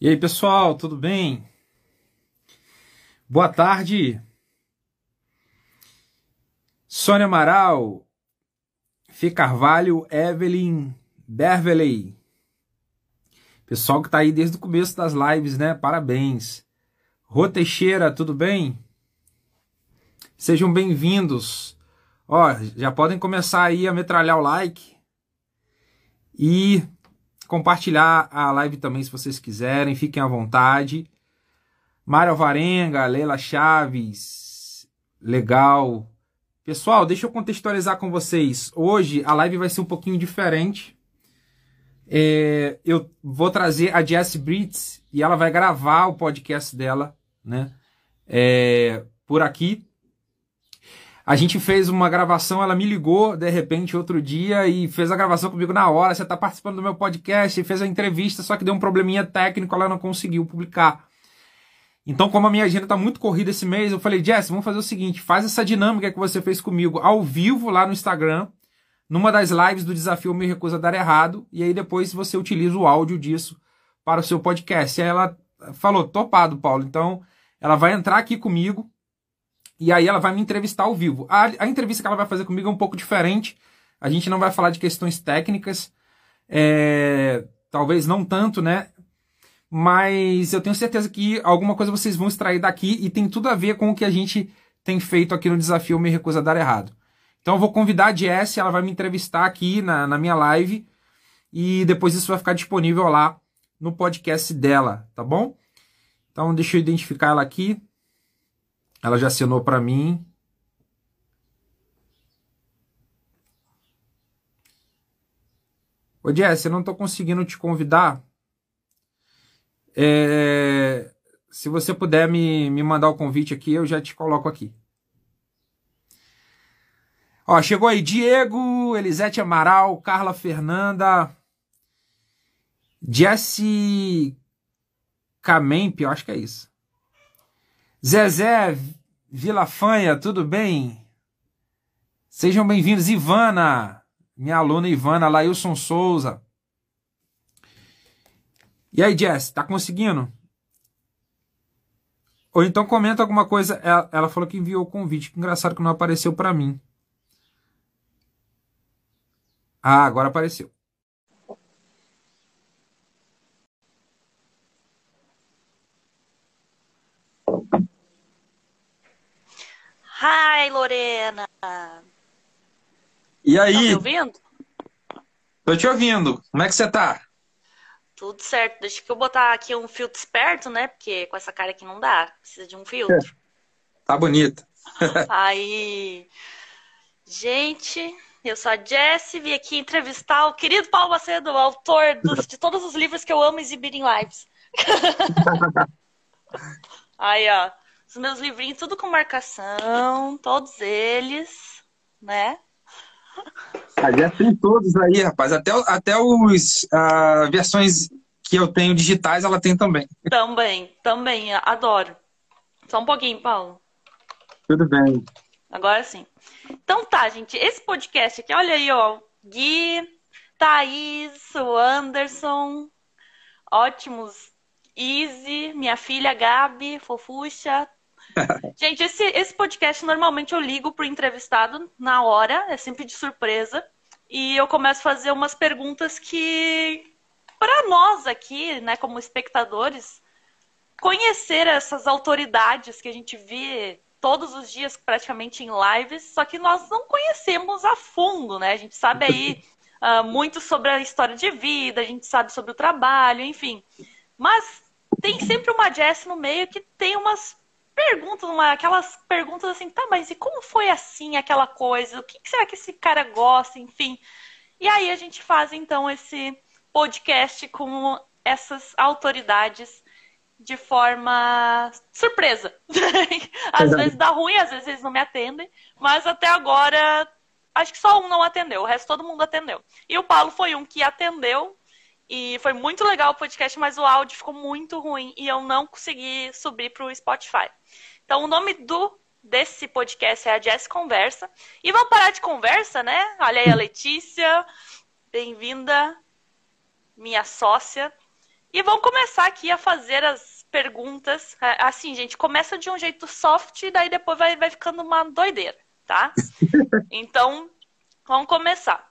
E aí, pessoal, tudo bem? Boa tarde. Sônia Amaral, Fê Carvalho, Evelyn Berveley. Pessoal que está aí desde o começo das lives, né? Parabéns. Rô Teixeira, tudo bem? Sejam bem-vindos. Ó, já podem começar aí a metralhar o like. E compartilhar a live também se vocês quiserem, fiquem à vontade. Mário Alvarenga, Leila Chaves, legal. Pessoal, deixa eu contextualizar com vocês. Hoje a live vai ser um pouquinho diferente. É, eu vou trazer a Jess Brits e ela vai gravar o podcast dela, né? É, por aqui, a gente fez uma gravação, ela me ligou de repente outro dia e fez a gravação comigo na hora. Você está participando do meu podcast, fez a entrevista, só que deu um probleminha técnico, ela não conseguiu publicar. Então, como a minha agenda está muito corrida esse mês, eu falei, Jess, vamos fazer o seguinte: faz essa dinâmica que você fez comigo ao vivo lá no Instagram, numa das lives do desafio Me Recusa a Dar Errado, e aí depois você utiliza o áudio disso para o seu podcast. E aí ela falou, topado, Paulo. Então, ela vai entrar aqui comigo e aí ela vai me entrevistar ao vivo. A, a, entrevista que ela vai fazer comigo é um pouco diferente. A gente não vai falar de questões técnicas, é, talvez não tanto, né? Mas eu tenho certeza que alguma coisa vocês vão extrair daqui e tem tudo a ver com o que a gente tem feito aqui no desafio Me Recusa a Dar Errado. Então eu vou convidar a Jess, ela vai me entrevistar aqui na, na minha live e depois isso vai ficar disponível lá no podcast dela, tá bom? Então deixa eu identificar ela aqui. Ela já assinou para mim. Ô Jess, eu não estou conseguindo te convidar. É... Se você puder me, me mandar o convite aqui, eu já te coloco aqui. Ó, chegou aí Diego, Elisete Amaral, Carla Fernanda, Jesse Camemp, eu acho que é isso. Zezé Vilafanha, tudo bem? Sejam bem-vindos. Ivana, minha aluna Ivana, Lailson Souza. E aí, Jess, tá conseguindo? Ou então comenta alguma coisa. Ela, ela falou que enviou o convite. Que engraçado que não apareceu para mim. Ah, agora apareceu. Hi, Lorena. E aí? Tá me ouvindo? Tô te ouvindo. Como é que você tá? Tudo certo. Deixa que eu botar aqui um filtro esperto, né? Porque com essa cara aqui não dá. Precisa de um filtro. É. Tá bonita. aí. Gente, eu sou a Jessie, vim aqui entrevistar o querido Paulo Macedo, autor dos, de todos os livros que eu amo exibir em lives. aí, ó. Os meus livrinhos, tudo com marcação, todos eles, né? A já tem todos aí, rapaz. Até, até os uh, versões que eu tenho digitais, ela tem também. Também, também, adoro. Só um pouquinho, Paulo. Tudo bem. Agora sim. Então tá, gente. Esse podcast aqui, olha aí, ó. Gui, Thaís, o Anderson, ótimos. Easy, minha filha Gabi, fofucha, Gente, esse, esse podcast normalmente eu ligo pro entrevistado na hora, é sempre de surpresa. E eu começo a fazer umas perguntas que, para nós aqui, né, como espectadores, conhecer essas autoridades que a gente vê todos os dias praticamente em lives, só que nós não conhecemos a fundo, né? A gente sabe aí uh, muito sobre a história de vida, a gente sabe sobre o trabalho, enfim. Mas tem sempre uma Jess no meio que tem umas perguntas, uma, aquelas perguntas assim, tá, mas e como foi assim aquela coisa? O que, que será que esse cara gosta? Enfim. E aí a gente faz então esse podcast com essas autoridades de forma surpresa. às vezes dá ruim, às vezes eles não me atendem, mas até agora acho que só um não atendeu, o resto todo mundo atendeu. E o Paulo foi um que atendeu e foi muito legal o podcast, mas o áudio ficou muito ruim e eu não consegui subir para o Spotify. Então, o nome do desse podcast é a Jess Conversa. E vamos parar de conversa, né? Olha aí a Letícia. Bem-vinda, minha sócia. E vamos começar aqui a fazer as perguntas. É, assim, gente, começa de um jeito soft e daí depois vai, vai ficando uma doideira, tá? Então, vamos começar.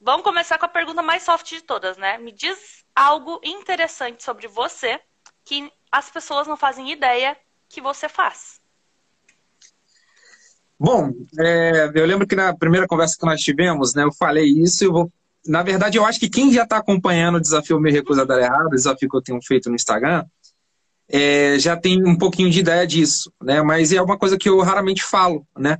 Vamos começar com a pergunta mais soft de todas, né? Me diz algo interessante sobre você que as pessoas não fazem ideia que você faz. Bom, é, eu lembro que na primeira conversa que nós tivemos, né, eu falei isso. Vou, na verdade, eu acho que quem já está acompanhando o desafio Me Recusa a Dar Errado, o desafio que eu tenho feito no Instagram, é, já tem um pouquinho de ideia disso, né? Mas é uma coisa que eu raramente falo, né?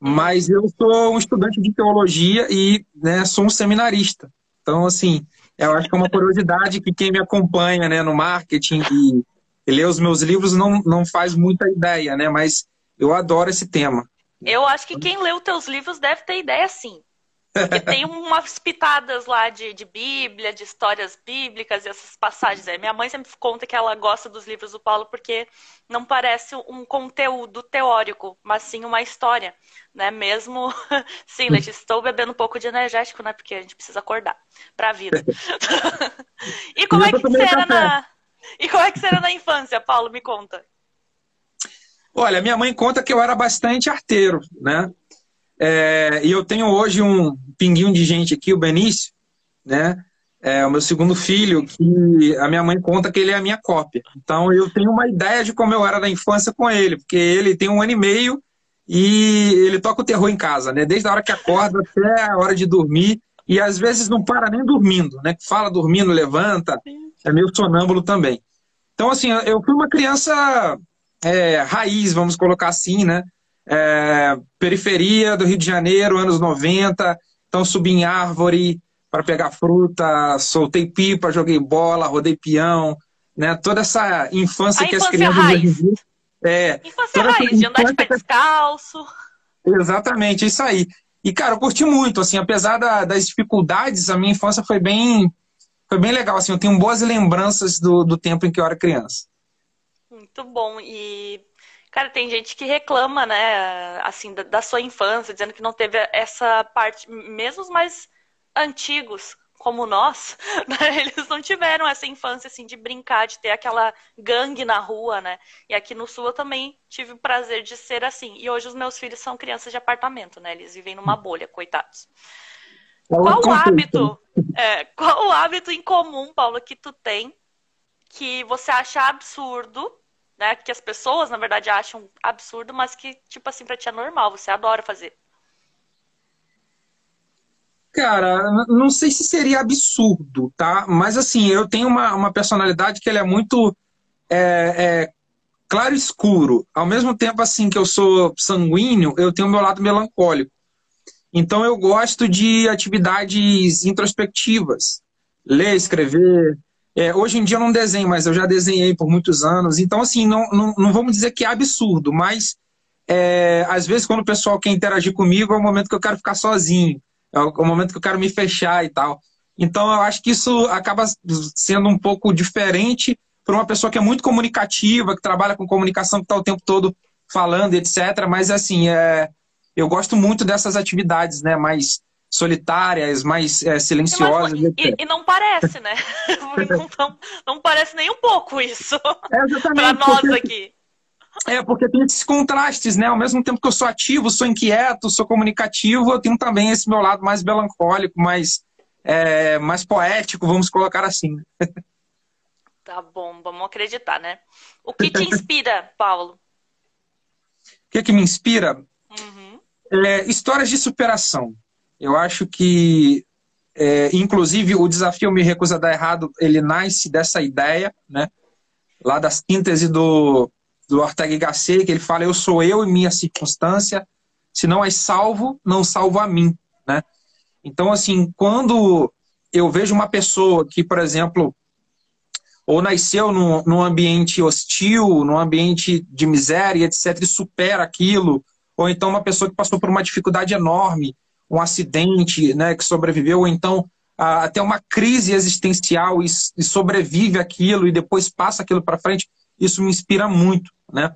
Mas eu sou um estudante de teologia e né, sou um seminarista. Então, assim, eu acho que é uma curiosidade que quem me acompanha né, no marketing e, e lê os meus livros não, não faz muita ideia, né? Mas eu adoro esse tema. Eu acho que quem lê os teus livros deve ter ideia sim. Porque tem umas pitadas lá de, de Bíblia, de histórias bíblicas e essas passagens aí. Minha mãe sempre conta que ela gosta dos livros do Paulo porque não parece um conteúdo teórico, mas sim uma história, né? Mesmo, sim, Letícia, estou bebendo um pouco de energético, né? Porque a gente precisa acordar para a vida. e como é que você era na... E como é que você era na infância, Paulo? Me conta. Olha, minha mãe conta que eu era bastante arteiro, né? É, e eu tenho hoje um pinguinho de gente aqui, o Benício, né? É o meu segundo filho, que a minha mãe conta que ele é a minha cópia. Então eu tenho uma ideia de como eu era na infância com ele, porque ele tem um ano e meio e ele toca o terror em casa, né? Desde a hora que acorda até a hora de dormir e às vezes não para nem dormindo, né? Fala dormindo, levanta, é meio sonâmbulo também. Então assim, eu fui uma criança é, raiz, vamos colocar assim, né? É, periferia do Rio de Janeiro, anos 90. Então subi em árvore para pegar fruta, soltei pipa, joguei bola, rodei peão, né? Toda essa infância A que infância as crianças raiz. é, infância raiz, de andar de pé descalço. Exatamente, isso aí. E, cara, eu curti muito, assim, apesar da, das dificuldades, a minha infância foi bem, foi bem legal, assim, eu tenho boas lembranças do, do tempo em que eu era criança. Muito bom. E, cara, tem gente que reclama, né, assim, da, da sua infância, dizendo que não teve essa parte, mesmo os mais antigos, como nós, né, eles não tiveram essa infância, assim, de brincar, de ter aquela gangue na rua, né? E aqui no Sul eu também tive o prazer de ser assim. E hoje os meus filhos são crianças de apartamento, né? Eles vivem numa bolha, coitados. Qual o hábito, é, qual o hábito em comum, Paulo, que tu tem que você acha absurdo né? Que as pessoas, na verdade, acham absurdo, mas que, tipo assim, pra ti é normal, você adora fazer. Cara, não sei se seria absurdo, tá? Mas assim, eu tenho uma, uma personalidade que ele é muito é, é, claro e escuro. Ao mesmo tempo, assim, que eu sou sanguíneo, eu tenho o meu lado melancólico. Então eu gosto de atividades introspectivas. Ler, escrever, é, hoje em dia eu não desenho, mas eu já desenhei por muitos anos. Então, assim, não, não, não vamos dizer que é absurdo, mas é, às vezes quando o pessoal quer interagir comigo é o momento que eu quero ficar sozinho, é o, é momento que eu quero me fechar e tal. Então, eu acho que isso acaba sendo um pouco diferente para uma pessoa que é muito comunicativa, que trabalha com comunicação, que está o tempo todo falando, etc. Mas, assim, é, eu gosto muito dessas atividades, né? Mais solitárias, mais é, silenciosas. E, e, e, não parece, né? não, não, não, parece nem um pouco isso. É Para nós porque, aqui. É, porque tem esses contrastes, né? Ao mesmo tempo que eu sou ativo, sou inquieto, sou comunicativo, eu tenho também esse meu lado mais melancólico, mais, é, mais poético, vamos colocar assim. Tá bom, vamos acreditar, né? O que te inspira, Paulo? O que, que me inspira? Uhum. É, histórias de superação. Eu acho que, é, inclusive, o desafio Me Recusa a Dar Errado, ele nasce dessa ideia, né? Lá da síntese do, do Ortega y Gasset, que ele fala, eu sou eu e minha circunstância, se não é salvo, não salvo a mim, né? Então, assim, quando eu vejo uma pessoa que, por exemplo, ou nasceu num, num ambiente hostil, num ambiente de miséria, etc., e supera aquilo, ou então uma pessoa que passou por uma dificuldade enorme um acidente, né, que sobreviveu, ou então até uma crise existencial e, e, sobrevive aquilo e depois passa aquilo para frente, isso me inspira muito, né?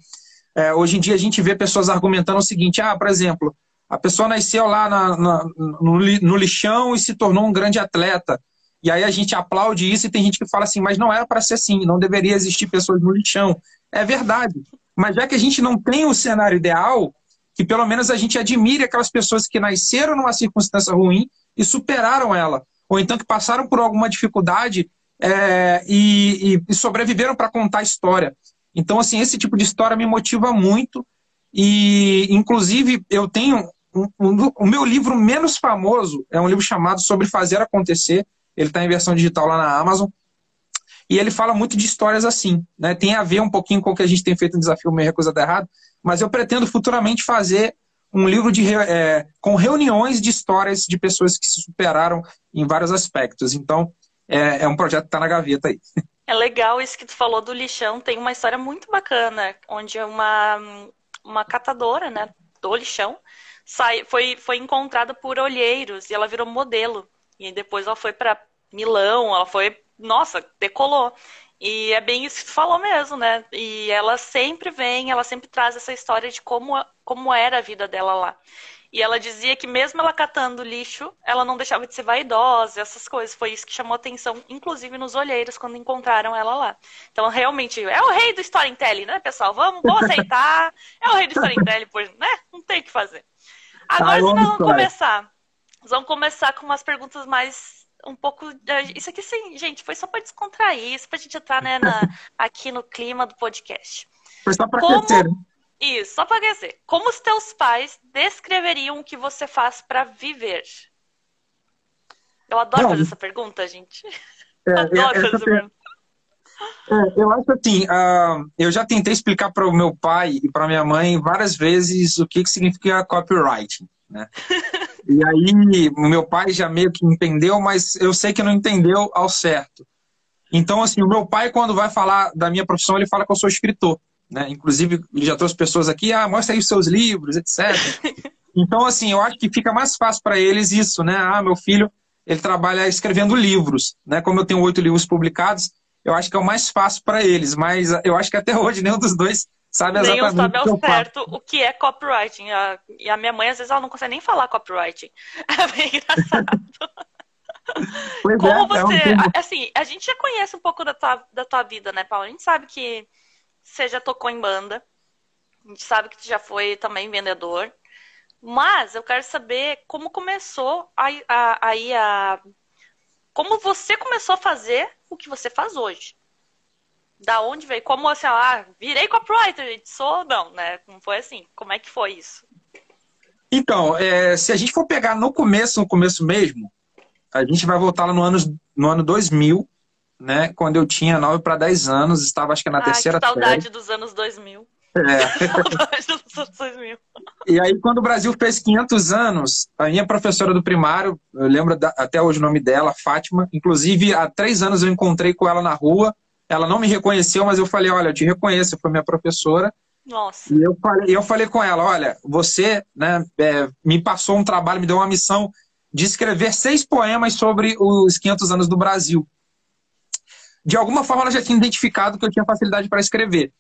É, hoje em dia a gente vê pessoas argumentando o seguinte, ah, por exemplo, a pessoa nasceu lá na, na, no, no, lixão e se tornou um grande atleta. E aí a gente aplaude isso e tem gente que fala assim, mas não era para ser assim, não deveria existir pessoas no lixão. É verdade. Mas já que a gente não tem o cenário ideal, que pelo menos a gente admire aquelas pessoas que nasceram numa circunstância ruim e superaram ela. Ou então que passaram por alguma dificuldade é, e, e, sobreviveram para contar a história. Então, assim, esse tipo de história me motiva muito. E, inclusive, eu tenho. Um, um, o meu livro menos famoso é um livro chamado Sobre Fazer Acontecer. Ele está em versão digital lá na Amazon. E ele fala muito de histórias assim. Né? Tem a ver um pouquinho com o que a gente tem feito no Desafio Coisa da Errado. Mas eu pretendo futuramente fazer um livro de, é, com reuniões de histórias de pessoas que se superaram em vários aspectos. Então, é, é um projeto que está na gaveta aí. É legal isso que tu falou do lixão. Tem uma história muito bacana, onde uma, uma catadora né, do lixão sai, foi, foi encontrada por olheiros e ela virou modelo. E depois ela foi para Milão, ela foi, nossa, decolou. E é bem isso que tu falou mesmo, né? E ela sempre vem, ela sempre traz essa história de como, como era a vida dela lá. E ela dizia que mesmo ela catando lixo, ela não deixava de ser vaidosa, essas coisas. Foi isso que chamou atenção, inclusive nos olheiros, quando encontraram ela lá. Então, realmente, é o rei do storytelling, né, pessoal? Vamos, vamos aceitar. É o rei do storytelling, pois, né? Não tem o que fazer. Agora, nós vamos começar. Nós vamos começar com umas perguntas mais um pouco. Isso aqui, sim, gente, foi só para descontrair, isso para a gente entrar né, na, aqui no clima do podcast. Foi só para Como... Né? Isso, só para dizer. Como os teus pais descreveriam o que você faz para viver? Eu adoro Não, fazer essa pergunta, gente. É, adoro fazer essa pergunta. É, eu acho assim, uh, eu já tentei explicar para o meu pai e para minha mãe várias vezes o que, que significa copywriting, né? e aí meu pai já meio que entendeu, mas eu sei que não entendeu ao certo. Então, assim, o meu pai, quando vai falar da minha profissão, ele fala que eu sou escritor. Né? Inclusive, ele já trouxe pessoas aqui, ah, mostra aí os seus livros, etc. então, assim, eu acho que fica mais fácil para eles isso, né? Ah, meu filho, ele trabalha escrevendo livros, né? Como eu tenho oito livros publicados, eu acho que é o mais fácil para eles, mas eu acho que até hoje nenhum dos dois sabe exatamente nenhum sabe ao certo o que é copywriting. E a minha mãe, às vezes, ela não consegue nem falar copywriting. É bem engraçado. Pois Como é, você. É um assim, a gente já conhece um pouco da tua, da tua vida, né, Paulo? A gente sabe que você já tocou em banda. A gente sabe que você já foi também vendedor. Mas eu quero saber como começou aí a, a, como você começou a fazer o que você faz hoje. Da onde veio? Como assim, ah, virei copywriter, sou não, né? Não foi assim. Como é que foi isso? Então, é, se a gente for pegar no começo, no começo mesmo, a gente vai voltar lá no ano, no ano 2000, né? Quando eu tinha 9 para 10 anos, estava acho que na Ai, terceira que saudade série. dos anos 2000. É. saudade dos anos 2000. E aí, quando o Brasil fez 500 anos, a minha professora do primário, eu lembro da, até hoje o nome dela, Fátima, inclusive há três anos eu encontrei com ela na rua, ela não me reconheceu, mas eu falei, olha, eu te reconheço, foi minha professora. Nossa. E eu falei, eu falei com ela, olha, você né, é, me passou um trabalho, me deu uma missão de escrever seis poemas sobre os 500 anos do Brasil de alguma forma ela já tinha identificado que eu tinha facilidade para escrever.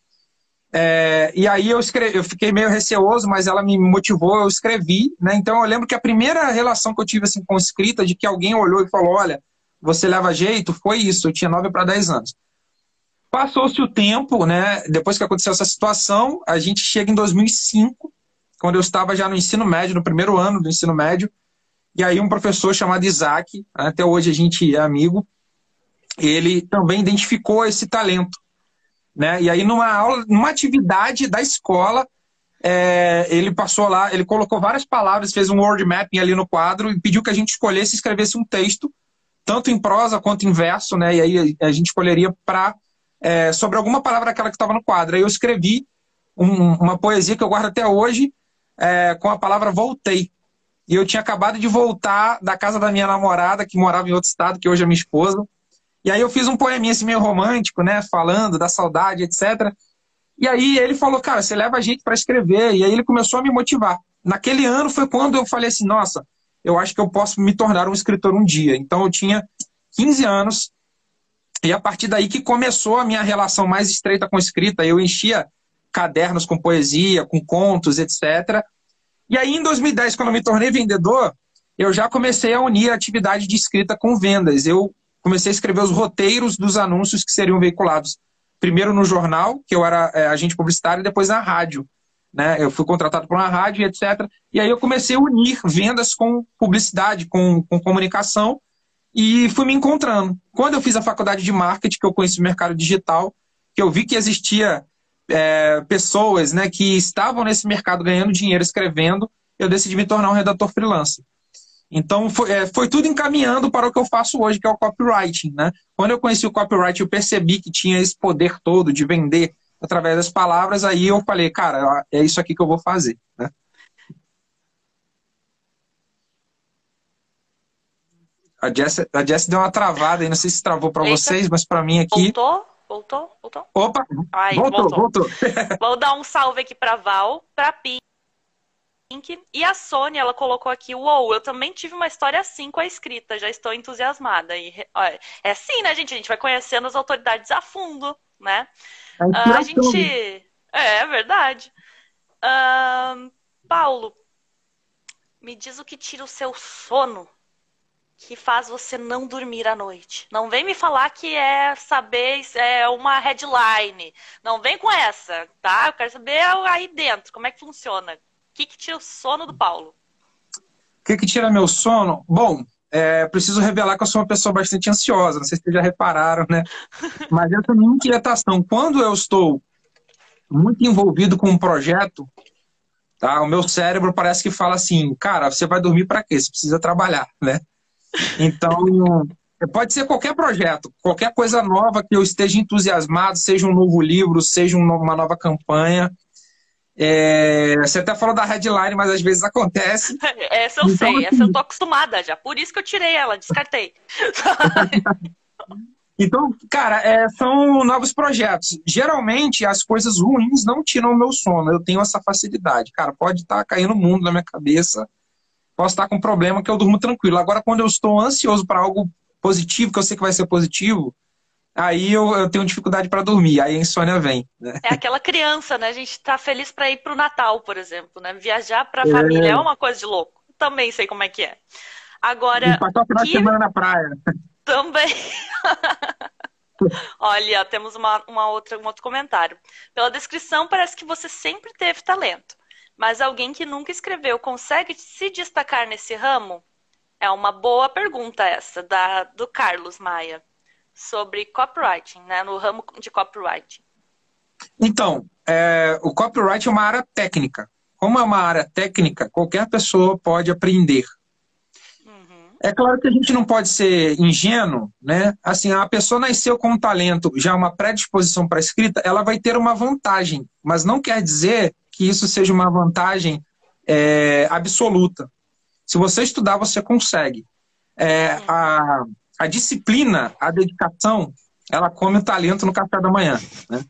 É, e aí eu, escrevi, eu fiquei meio receoso, mas ela me motivou, eu escrevi, né? Então eu lembro que a primeira relação que eu tive assim, com escrita, de que alguém olhou e falou, olha, você leva jeito, foi isso, eu tinha 9 para 10 anos. Passou-se o tempo, né? Depois que aconteceu essa situação, a gente chega em 2005, quando eu estava já no ensino médio, no primeiro ano do ensino médio, e aí um professor chamado Isaac, até hoje a gente é amigo, ele também identificou esse talento. Né? E aí, numa aula, numa atividade da escola, é, ele passou lá, ele colocou várias palavras, fez um word mapping ali no quadro e pediu que a gente escolhesse e escrevesse um texto, tanto em prosa quanto em verso, né? E aí a gente escolheria para é, sobre alguma palavra aquela que estava no quadro. Aí eu escrevi um, uma poesia que eu guardo até hoje é, com a palavra voltei. E eu tinha acabado de voltar da casa da minha namorada, que morava em outro estado, que hoje é minha esposa. E aí eu fiz um poeminha assim meio romântico, né? Falando da saudade, etc. E aí ele falou, cara, você leva a gente para escrever. E aí ele começou a me motivar. Naquele ano foi quando eu falei assim, nossa, eu acho que eu posso me tornar um escritor um dia. Então eu tinha 15 anos. E a partir daí que começou a minha relação mais estreita com escrita. Eu enchia cadernos com poesia, com contos, etc. E aí em 2010, quando eu me tornei vendedor, eu já comecei a unir a atividade de escrita com vendas. Eu comecei a escrever os roteiros dos anúncios que seriam veiculados primeiro no jornal, que eu era é, agente publicitário, e depois na rádio. Né? Eu fui contratado por uma rádio, etc. E aí eu comecei a unir vendas com publicidade, com, com comunicação, e fui me encontrando. Quando eu fiz a faculdade de marketing, que eu conheci o mercado digital, que eu vi que existia é, pessoas né, que estavam nesse mercado ganhando dinheiro escrevendo, eu decidi me tornar um redator freelancer. Então, foi, é, foi, tudo encaminhando para o que eu faço hoje, que é o copywriting. Né? Quando eu conheci o copywriting, eu percebi que tinha esse poder todo de vender através das palavras, aí eu falei, cara, é isso aqui que eu vou fazer. Né? A Jess, a Jess deu uma travada aí, não sei se travou para vocês, mas para mim aqui. Voltou? Voltou? Voltou? Opa! Ai, voltou, voltou. voltou. Vou dar um salve aqui para Val, para Pi e a Sônia, ela colocou aqui, uou, eu também tive uma história assim com a escrita, já estou entusiasmada. E, é assim, né, gente? A gente vai conhecendo as autoridades a fundo, né? É uh, a gente. É, é verdade. Uh, Paulo, me diz o que tira o seu sono que faz você não dormir à noite. Não vem me falar que é saber, é uma headline. Não vem com essa, tá? Eu quero saber aí dentro, como é que funciona que, que tira o sono do Paulo? O que, que tira meu sono? Bom, é, preciso revelar que eu sou uma pessoa bastante ansiosa, não sei se vocês já repararam, né? Mas essa minha inquietação, quando eu estou muito envolvido com um projeto, tá? O meu cérebro parece que fala assim, cara, você vai dormir para quê? Você precisa trabalhar, né? Então, pode ser qualquer projeto, qualquer coisa nova que eu esteja entusiasmado, seja um novo livro, seja uma nova campanha, é, você até falou da headline, mas às vezes acontece. Essa eu então, sei, assim, essa eu tô acostumada já. Por isso que eu tirei ela, descartei. então, cara, é, são novos projetos. Geralmente as coisas ruins não tiram o meu sono. Eu tenho essa facilidade. Cara, pode estar tá caindo o mundo na minha cabeça. Posso estar com um problema que eu durmo tranquilo. Agora, quando eu estou ansioso para algo positivo, que eu sei que vai ser positivo, aí eu, eu tenho dificuldade para dormir, aí a insônia vem. Né? É aquela criança, né? A gente tá feliz para ir pro Natal, por exemplo, né? Viajar para a é... família é uma coisa de louco. Também sei como é que é. Agora. Passar o final que... semana na praia. Também. Olha, temos uma, uma outra, um outro comentário. Pela descrição, parece que você sempre teve talento. Mas alguém que nunca escreveu consegue se destacar nesse ramo? É uma boa pergunta essa, da, do Carlos Maia sobre copywriting, né, no ramo de copywriting? Então, é, o copyright é uma área técnica. Como é uma área técnica, qualquer pessoa pode aprender. É claro que a gente não pode ser ingênuo, né? Assim, a pessoa nasceu com um talento, já uma predisposição para escrita, ela vai ter uma vantagem, mas não quer dizer que isso seja uma vantagem é, absoluta. Se você estudar, você consegue. É, a, a disciplina, a dedicação, ela come o talento no café da manhã. Né?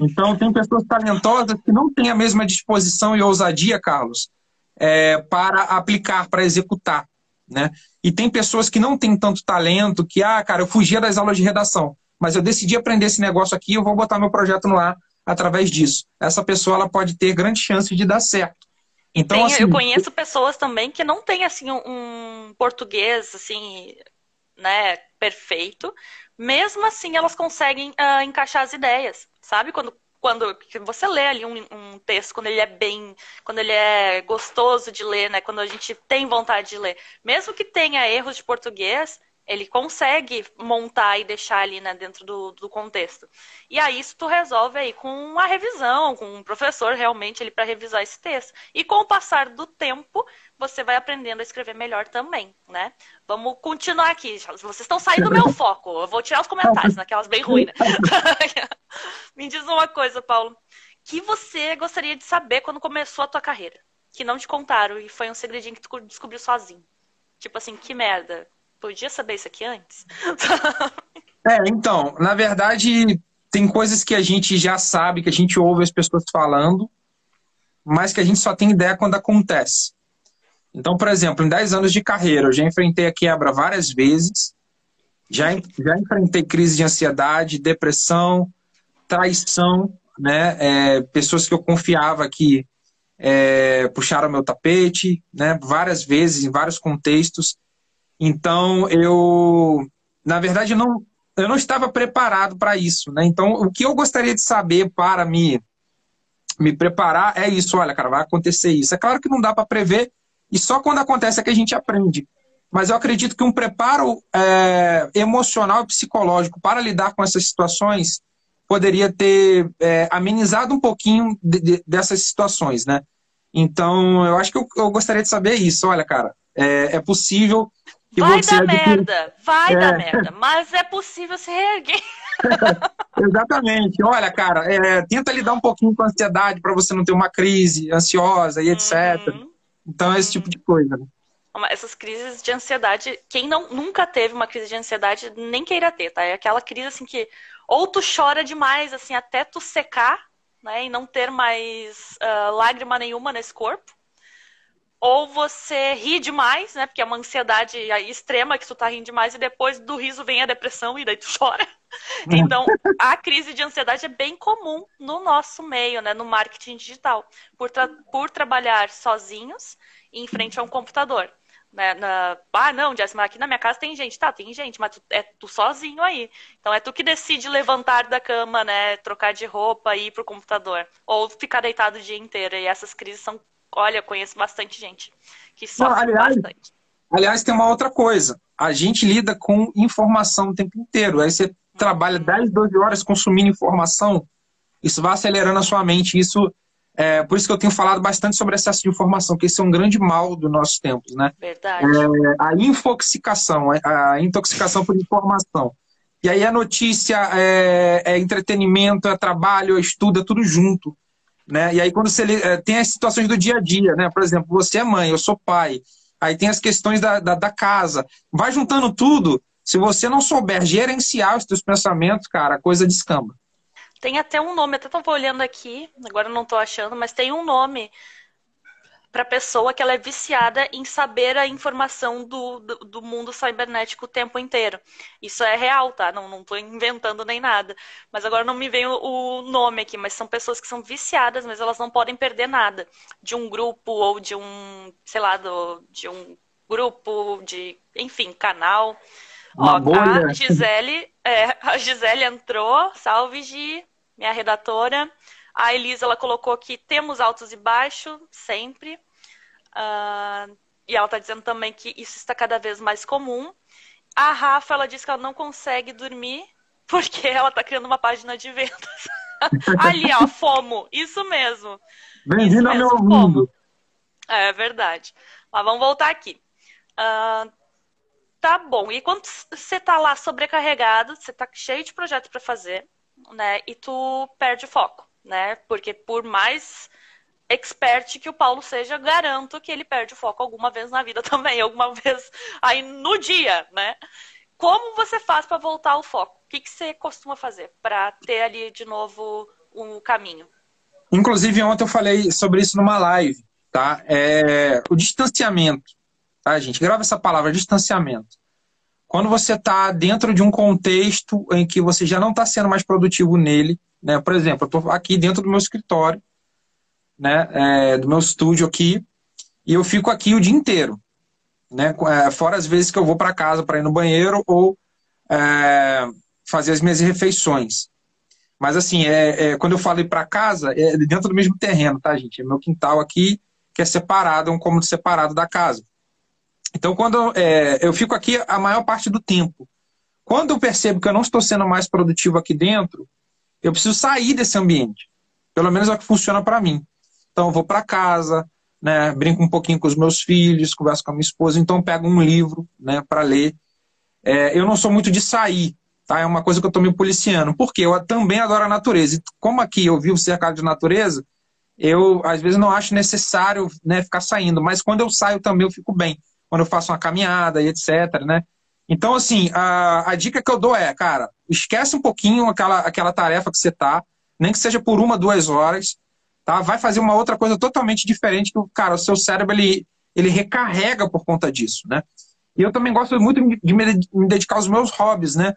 Então, tem pessoas talentosas que não têm a mesma disposição e ousadia, Carlos, é, para aplicar, para executar. Né? E tem pessoas que não têm tanto talento, que, ah, cara, eu fugia das aulas de redação, mas eu decidi aprender esse negócio aqui, eu vou botar meu projeto no ar através disso. Essa pessoa ela pode ter grande chance de dar certo. Então, tem, assim, eu conheço pessoas também que não têm assim um português assim né, perfeito, mesmo assim elas conseguem uh, encaixar as ideias, sabe? Quando, quando você lê ali um, um, texto, quando ele é bem, quando ele é gostoso de ler, né? Quando a gente tem vontade de ler, mesmo que tenha erros de português, ele consegue montar e deixar ali né, dentro do, do contexto. E aí isso tu resolve aí com uma revisão, com um professor realmente ele para revisar esse texto. E com o passar do tempo, você vai aprendendo a escrever melhor também, né? Vamos continuar aqui. Vocês estão saindo do meu foco. Eu vou tirar os comentários, naquelas bem ruins. Né? Me diz uma coisa, Paulo. que você gostaria de saber quando começou a tua carreira? Que não te contaram e foi um segredinho que tu descobriu sozinho. Tipo assim, que merda podia saber isso aqui antes? é, então, na verdade, tem coisas que a gente já sabe, que a gente ouve as pessoas falando, mas que a gente só tem ideia quando acontece. Então, por exemplo, em 10 anos de carreira, eu já enfrentei a quebra várias vezes, já, já enfrentei crise de ansiedade, depressão, traição, né? É, pessoas que eu confiava que é, puxaram meu tapete, né? Várias vezes, em vários contextos. Então, eu, na verdade, não, eu não estava preparado para isso, né? Então, o que eu gostaria de saber para me, me preparar é isso. Olha, cara, vai acontecer isso. É claro que não dá para prever, e só quando acontece é que a gente aprende. Mas eu acredito que um preparo é, emocional e psicológico para lidar com essas situações poderia ter é, amenizado um pouquinho de, de, dessas situações, né? Então, eu acho que eu, eu gostaria de saber isso. Olha, cara, é, é possível que vai você... dar merda, vai é. dar merda, mas é possível se reerguer. Exatamente. Olha, cara, é, tenta lidar um pouquinho com a ansiedade para você não ter uma crise ansiosa e etc. Uhum. Então, é esse tipo de coisa. Né? Essas crises de ansiedade, quem não, nunca teve uma crise de ansiedade, nem queira ter, tá? É aquela crise assim que ou tu chora demais, assim, até tu secar, né? E não ter mais uh, lágrima nenhuma nesse corpo ou você ri demais, né? Porque é uma ansiedade extrema que tu tá rindo demais e depois do riso vem a depressão e daí tu chora. Então, a crise de ansiedade é bem comum no nosso meio, né? No marketing digital, por, tra por trabalhar sozinhos em frente a um computador. Né, na... Ah, não, Jess, mas aqui na minha casa tem gente. Tá, tem gente, mas tu, é tu sozinho aí. Então é tu que decide levantar da cama, né? Trocar de roupa e ir pro computador. Ou ficar deitado o dia inteiro. E essas crises são Olha, conheço bastante gente que sofre aliás, bastante. Aliás, tem uma outra coisa. A gente lida com informação o tempo inteiro. Aí você trabalha 10, uhum. 12 horas consumindo informação, isso vai acelerando a sua mente. Isso é, por isso que eu tenho falado bastante sobre excesso de informação, que esse é um grande mal dos nossos tempos, né? Verdade. É, a infoxicação, a intoxicação por informação. E aí a notícia é, é entretenimento, é trabalho, é estudo, é tudo junto. Né? E aí, quando você é, tem as situações do dia a dia, né? Por exemplo, você é mãe, eu sou pai. Aí tem as questões da, da, da casa. Vai juntando tudo. Se você não souber gerenciar os seus pensamentos, cara, a coisa descamba. Tem até um nome, até estava olhando aqui, agora não estou achando, mas tem um nome para pessoa que ela é viciada em saber a informação do, do, do, mundo cibernético o tempo inteiro. Isso é real, tá? Não, não tô inventando nem nada. Mas agora não me vem o, o nome aqui, mas são pessoas que são viciadas, mas elas não podem perder nada de um grupo ou de um, sei lá, do, de um grupo, de, enfim, canal. Ó, bolha. a Gisele, é, a Gisele entrou, salve Gi, minha redatora. A Elisa ela colocou que temos altos e baixos, sempre. Uh, e ela está dizendo também que isso está cada vez mais comum. A Rafa ela diz que ela não consegue dormir porque ela está criando uma página de vendas. Ali, ó, FOMO, isso mesmo. Bem-vindo ao meu mundo. É verdade. Mas vamos voltar aqui. Uh, tá bom. E quando você tá lá sobrecarregado, você tá cheio de projetos para fazer, né? E tu perde o foco né? Porque por mais expert que o Paulo seja, garanto que ele perde o foco alguma vez na vida também, alguma vez aí no dia, né? Como você faz para voltar ao foco? O que, que você costuma fazer para ter ali de novo o um caminho? Inclusive, ontem eu falei sobre isso numa live, tá? É, o distanciamento, tá, gente? Grava essa palavra, distanciamento. Quando você está dentro de um contexto em que você já não está sendo mais produtivo nele, né? Por exemplo, eu estou aqui dentro do meu escritório, né? É, do meu estúdio aqui, e eu fico aqui o dia inteiro. Né? É, fora as vezes que eu vou para casa para ir no banheiro ou é, fazer as minhas refeições. Mas assim, é, é quando eu falo ir para casa, é dentro do mesmo terreno, tá, gente? É meu quintal aqui, que é separado, é um cômodo separado da casa. Então, quando é, eu fico aqui a maior parte do tempo. Quando eu percebo que eu não estou sendo mais produtivo aqui dentro, eu preciso sair desse ambiente. Pelo menos é o que funciona para mim. Então, eu vou para casa, né, brinco um pouquinho com os meus filhos, converso com a minha esposa, então pego um livro né, para ler. É, eu não sou muito de sair, tá? É uma coisa que eu estou me policiando. Porque eu também adoro a natureza. E como aqui eu vivo cercado de natureza, eu às vezes não acho necessário né, ficar saindo. Mas quando eu saio também eu fico bem. Quando eu faço uma caminhada e etc, né? Então, assim, a, a dica que eu dou é, cara, esquece um pouquinho aquela, aquela tarefa que você tá, nem que seja por uma, duas horas, tá? Vai fazer uma outra coisa totalmente diferente que, cara, o seu cérebro, ele, ele recarrega por conta disso, né? E eu também gosto muito de me dedicar aos meus hobbies, né?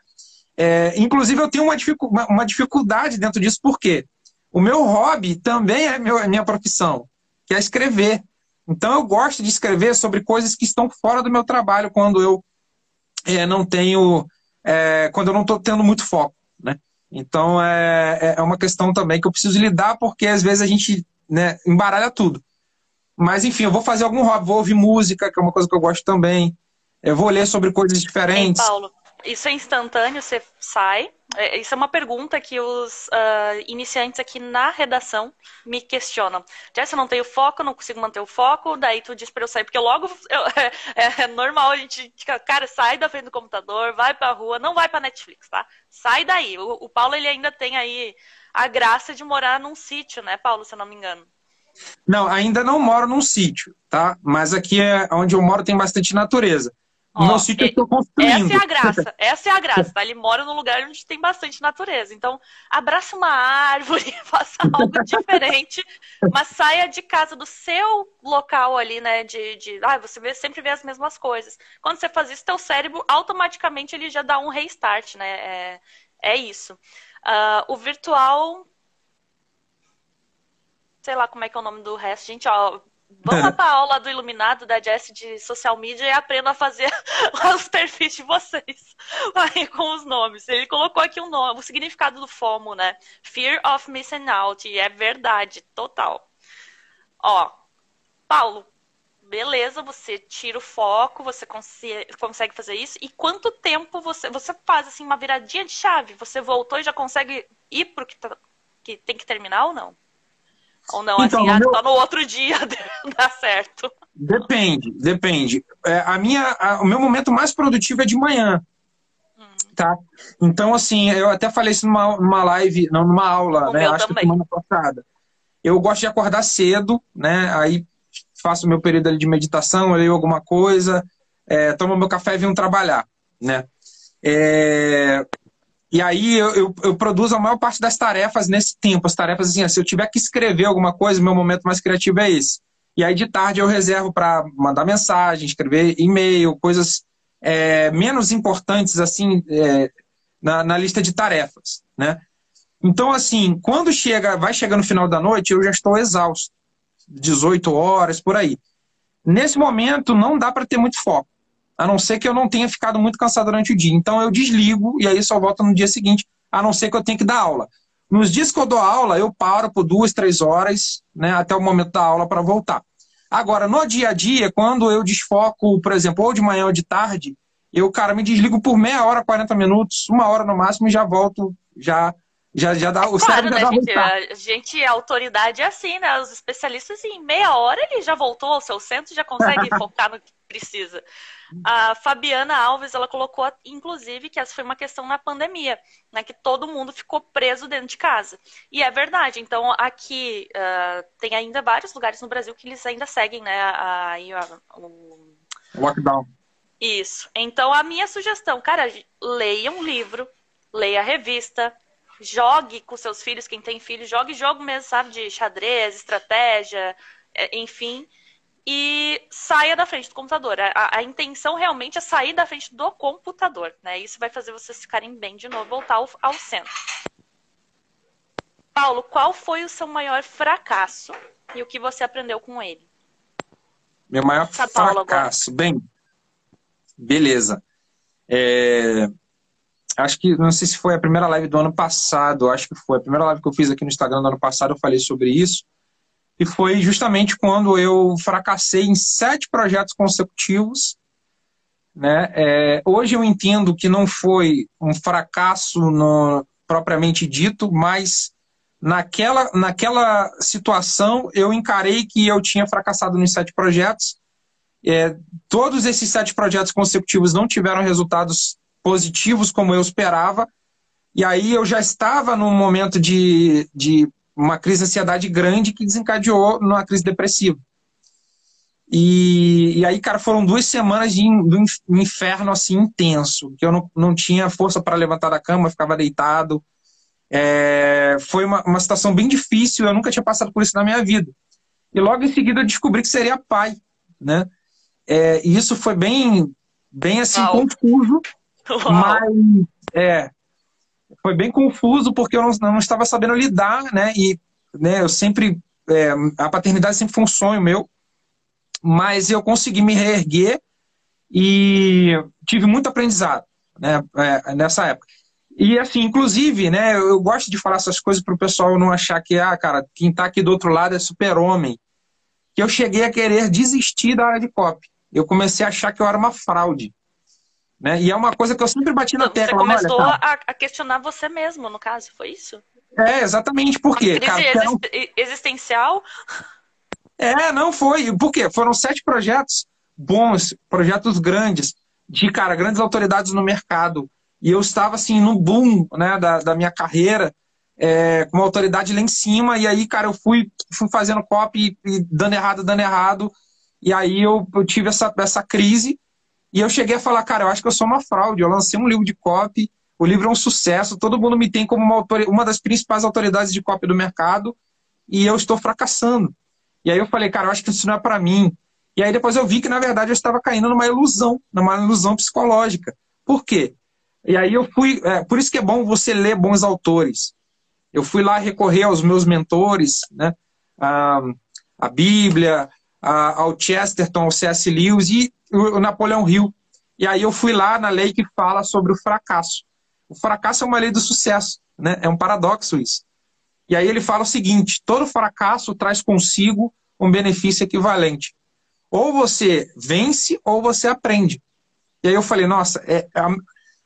É, inclusive, eu tenho uma, dificu uma dificuldade dentro disso, porque o meu hobby também é meu, minha profissão, que é escrever. Então, eu gosto de escrever sobre coisas que estão fora do meu trabalho quando eu é, não tenho é, quando eu não estou tendo muito foco, né? Então é, é, é uma questão também que eu preciso lidar, porque às vezes a gente né, embaralha tudo. Mas enfim, eu vou fazer algum hobby, vou ouvir música, que é uma coisa que eu gosto também. Eu vou ler sobre coisas diferentes. Ei, Paulo, isso é instantâneo, você sai. É, isso é uma pergunta que os uh, iniciantes aqui na redação me questionam. Jess, eu não tenho foco, não consigo manter o foco, daí tu diz pra eu sair, porque logo eu, é, é, normal a gente fica, cara, sai da frente do computador, vai pra rua, não vai pra Netflix, tá? Sai daí. O, o Paulo, ele ainda tem aí a graça de morar num sítio, né, Paulo, se eu não me engano. Não, ainda não moro num sítio, tá? Mas aqui é onde eu moro tem bastante natureza. Ó, no sítio eu estou construindo. Essa é a graça, essa é a graça, tá? Ele mora num lugar onde tem bastante natureza. Então, abraça uma árvore, faça algo diferente, mas saia de casa do seu local ali, né? De, de ah, você vê, sempre vê as mesmas coisas. Quando você faz isso, teu cérebro automaticamente ele já dá um restart, né? É, é isso. Uh, o virtual. Sei lá como é que é o nome do resto, gente, ó Vamos para a aula do Iluminado da Jess de social media e aprenda a fazer os perfis de vocês aí com os nomes. Ele colocou aqui um nome, o significado do FOMO, né? Fear of missing out. E é verdade, total. Ó, Paulo, beleza, você tira o foco, você consegue fazer isso. E quanto tempo você, você faz assim uma viradinha de chave? Você voltou e já consegue ir pro que, tá, que tem que terminar ou não? Ou não, então, assim, ah, meu... só no outro dia dá certo. Depende, depende. É, a minha, a, o meu momento mais produtivo é de manhã. Hum. Tá? Então, assim, eu até falei isso numa, numa live, não, numa aula, o né? Acho também. que semana passada. Eu gosto de acordar cedo, né? Aí faço o meu período ali de meditação, leio alguma coisa, é, tomo meu café e venho trabalhar, né? É, e aí eu, eu, eu, produzo a maior parte das tarefas nesse tempo. As tarefas, assim, se eu tiver que escrever alguma coisa, meu momento mais criativo é esse. E aí de tarde eu reservo para mandar mensagem, escrever e-mail, coisas é, menos importantes, assim, é, na, na lista de tarefas, né? Então, assim, quando chega, vai chegar no final da noite, eu já estou exausto. 18 horas, por aí. Nesse momento, não dá para ter muito foco a não ser que eu não tenha ficado muito cansado durante o dia. Então eu desligo e aí só volto no dia seguinte, a não ser que eu tenha que dar aula. Nos dias que eu dou aula, eu paro por duas, três horas, né, até o momento da aula para voltar. Agora, no dia a dia, quando eu desfoco, por exemplo, ou de manhã ou de tarde, eu, cara, me desligo por meia hora, 40 minutos, uma hora no máximo e já volto, já já, já dá o claro, né, gente, a gente, a autoridade é assim, né? Os especialistas em meia hora ele já voltou ao seu centro, já consegue focar no que precisa. A Fabiana Alves, ela colocou, inclusive, que essa foi uma questão na pandemia, né? Que todo mundo ficou preso dentro de casa. E é verdade. Então, aqui uh, tem ainda vários lugares no Brasil que eles ainda seguem, né? A, a, o... Lockdown. Isso. Então, a minha sugestão, cara, leia um livro, leia a revista, jogue com seus filhos, quem tem filhos, jogue jogo mesmo, sabe, de xadrez, estratégia, é, enfim e saia da frente do computador. A, a, intenção realmente é sair da frente do computador, né? Isso vai fazer vocês ficarem bem de novo, voltar ao, ao centro. Paulo, qual foi o seu maior fracasso e o que você aprendeu com ele? Meu maior Essa fracasso, bem, beleza. É, acho que, não sei se foi a primeira live do ano passado, acho que foi a primeira live que eu fiz aqui no Instagram do ano passado, eu falei sobre isso e foi justamente quando eu fracassei em sete projetos consecutivos. Né? É, hoje eu entendo que não foi um fracasso no, propriamente dito, mas naquela, naquela situação eu encarei que eu tinha fracassado nos sete projetos. É, todos esses sete projetos consecutivos não tiveram resultados positivos como eu esperava. E aí eu já estava num momento de, de uma crise de ansiedade grande que desencadeou numa crise depressiva. E, e aí, cara, foram duas semanas de um inferno assim intenso, que eu não, não tinha força para levantar da cama, ficava deitado. É, foi uma, uma situação bem difícil, eu nunca tinha passado por isso na minha vida. E logo em seguida eu descobri que seria pai, né? É, e isso foi bem, bem assim, Uau. confuso, Uau. mas é, foi bem confuso porque eu não, não estava sabendo lidar, né? E né, eu sempre. É, a paternidade sempre foi um sonho meu, mas eu consegui me reerguer e tive muito aprendizado. né, é, nessa época. E assim, inclusive, né, eu gosto de falar essas coisas para o pessoal não achar que, ah, cara, quem está aqui do outro lado é super-homem. Que eu cheguei a querer desistir da área de copy. Eu comecei a achar que eu era uma fraude. Né? E é uma coisa que eu sempre bati na tecla. Você começou olha, a, a, questionar você mesmo, no caso, foi isso? É, exatamente. Por quê? Cara, exist... existencial? É, não foi. Por quê? Foram sete projetos bons, projetos grandes, de, cara, grandes autoridades no mercado. E eu estava, assim, no boom né, da, da minha carreira, é, com uma autoridade lá em cima, e aí, cara, eu fui, fui fazendo copy e, e dando errado, dando errado, e aí eu, eu tive essa, essa crise, e eu cheguei a falar, cara, eu acho que eu sou uma fraude, eu lancei um livro de copy, o livro é um sucesso, todo mundo me tem como uma, uma das principais autoridades de copy do mercado, e eu estou fracassando. E aí eu falei, cara, eu acho que isso não é para mim. E aí depois eu vi que, na verdade, eu estava caindo numa ilusão, numa ilusão psicológica. Por quê? E aí eu fui. É, por isso que é bom você ler bons autores. Eu fui lá recorrer aos meus mentores, né? A, a Bíblia, a, ao Chesterton, ao C.S. Lewis e o, Napoleão Hill. E aí eu fui lá na lei que fala sobre o fracasso. O fracasso é uma lei do sucesso, né? É um paradoxo isso. E aí ele fala o seguinte: todo fracasso traz consigo um benefício equivalente. Ou você vence ou você aprende. E aí eu falei, nossa, é, a,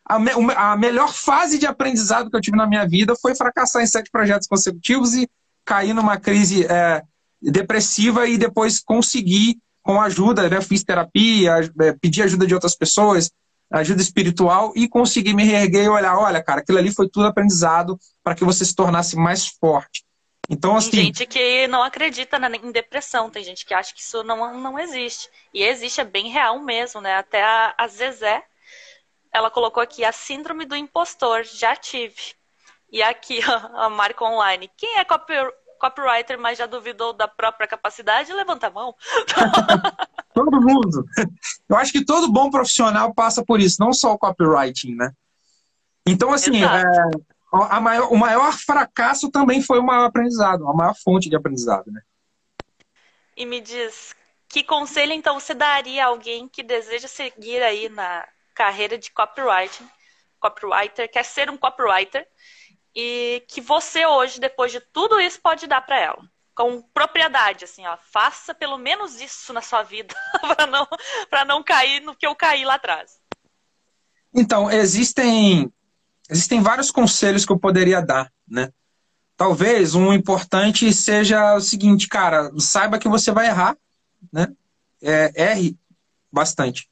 a, a, melhor fase de aprendizado que eu tive na minha vida foi fracassar em sete projetos consecutivos e cair numa crise é, depressiva e depois conseguir, com ajuda, né, fiz terapia, é, pedi ajuda de outras pessoas, ajuda espiritual e conseguir me reerguer e olhar, olha, cara, aquilo ali foi tudo aprendizado para que você se tornasse mais forte. Então, assim... Tem gente que não acredita em depressão, tem gente que acha que isso não, não existe. E existe, é bem real mesmo, né? Até a, a Zezé, ela colocou aqui a síndrome do impostor, já tive. E aqui, a marca online. Quem é copywriter, mas já duvidou da própria capacidade? Levanta a mão. todo mundo. Eu acho que todo bom profissional passa por isso, não só o copywriting, né? Então, assim, é, maior, o maior fracasso também foi o maior aprendizado, a maior fonte de aprendizado, né? E me diz, que conselho então você daria a alguém que deseja seguir aí na carreira de copywriting, copywriter, quer ser um copywriter e que você hoje, depois de tudo isso, pode dar para ela? Com propriedade, assim, ó, faça pelo menos isso na sua vida para não, não cair no que eu caí lá atrás. Então, existem, existem vários conselhos que eu poderia dar, né? Talvez um importante seja o seguinte, cara, saiba que você vai errar, né? É, erre bastante.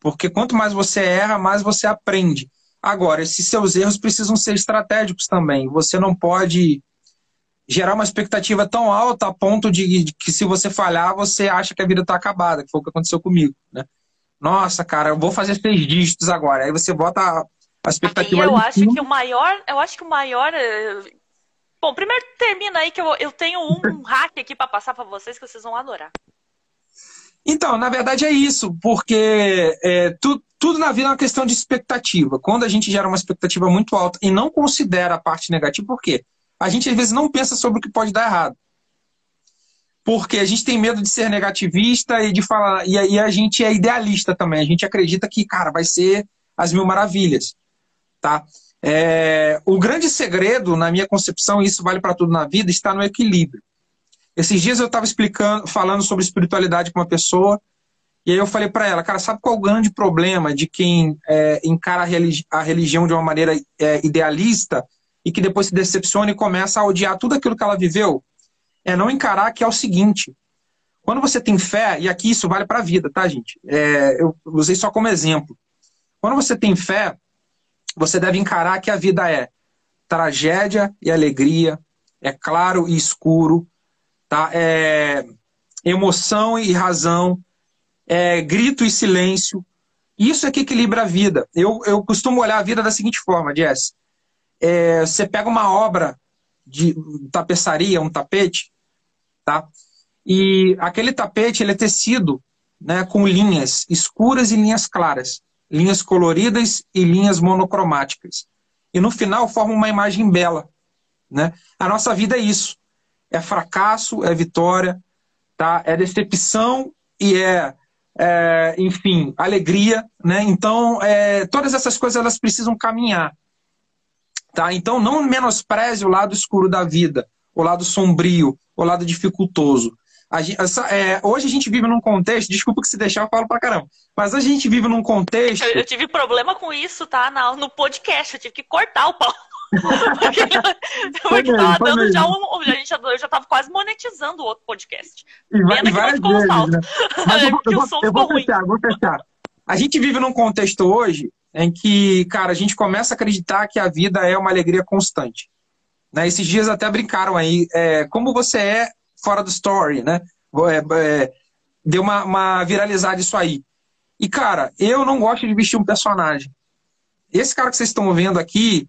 Porque quanto mais você erra, mais você aprende. Agora, esses seus erros precisam ser estratégicos também. Você não pode gerar uma expectativa tão alta a ponto de, que se você falhar, você acha que a vida está acabada, que foi o que aconteceu comigo, né? Nossa, cara, eu vou fazer seis dígitos agora. Aí você bota a expectativa. Aí eu acho cima. que o maior, eu acho que o maior eh, Bom, primeiro termina aí que eu, eu tenho um hack aqui para passar para vocês que vocês vão adorar. Então, na verdade é isso, porque é, tu, tudo na vida é uma questão de expectativa. Quando a gente gera uma expectativa muito alta e não considera a parte negativa, por quê? A gente às vezes não pensa sobre o que pode dar errado. Porque a gente tem medo de ser negativista e de falar. E aí a gente é idealista também. A gente acredita que, cara, vai ser as mil maravilhas. Tá? É, o grande segredo, na minha concepção, e isso vale para tudo na vida, está no equilíbrio. Esses dias eu estava explicando, falando sobre espiritualidade com uma pessoa, e aí eu falei para ela, cara, sabe qual é o grande problema de quem é, encara a, religi a, religião de uma maneira é, idealista e que depois se decepciona e começa a odiar tudo aquilo que ela viveu? É não encarar que é o seguinte: quando você tem fé, e aqui isso vale para a vida, tá, gente? É, eu usei só como exemplo. Quando você tem fé, você deve encarar que a vida é tragédia e alegria, é claro e escuro, tá? É emoção e razão, é grito e silêncio. Isso é que equilibra a vida. Eu, eu costumo olhar a vida da seguinte forma, Jess. É, você pega uma obra de tapeçaria, um tapete, tá? E aquele tapete ele é tecido né, com linhas escuras e linhas claras, linhas coloridas e linhas monocromáticas. E no final forma uma imagem bela. Né? A nossa vida é isso é fracasso, é vitória, tá? É decepção e é é, enfim, alegria, né? Então, é, todas essas coisas elas precisam caminhar, tá? Então, não menospreze o lado escuro da vida, o lado sombrio, o lado dificultoso. A gente, essa, é, hoje a gente vive num contexto, desculpa que se deixar eu falo pra caramba, mas a gente vive num contexto. Eu, eu tive problema com isso, tá? No, no podcast, eu tive que cortar o pau. Porque, porque mesmo, tava dando já um. A gente, eu já tava quase monetizando o outro podcast. E, vai, e várias vezes, né? Mas eu, eu, vou, eu vou fechar, ruim. vou fechar. A gente vive num contexto hoje em que, cara, a gente começa a acreditar que a vida é uma alegria constante. Né? Esses dias até brincaram aí, é, como você é fora do story, né? É, é, deu uma, uma viralizada isso aí. E, cara, eu não gosto de vestir um personagem. Esse cara que vocês estão vendo aqui,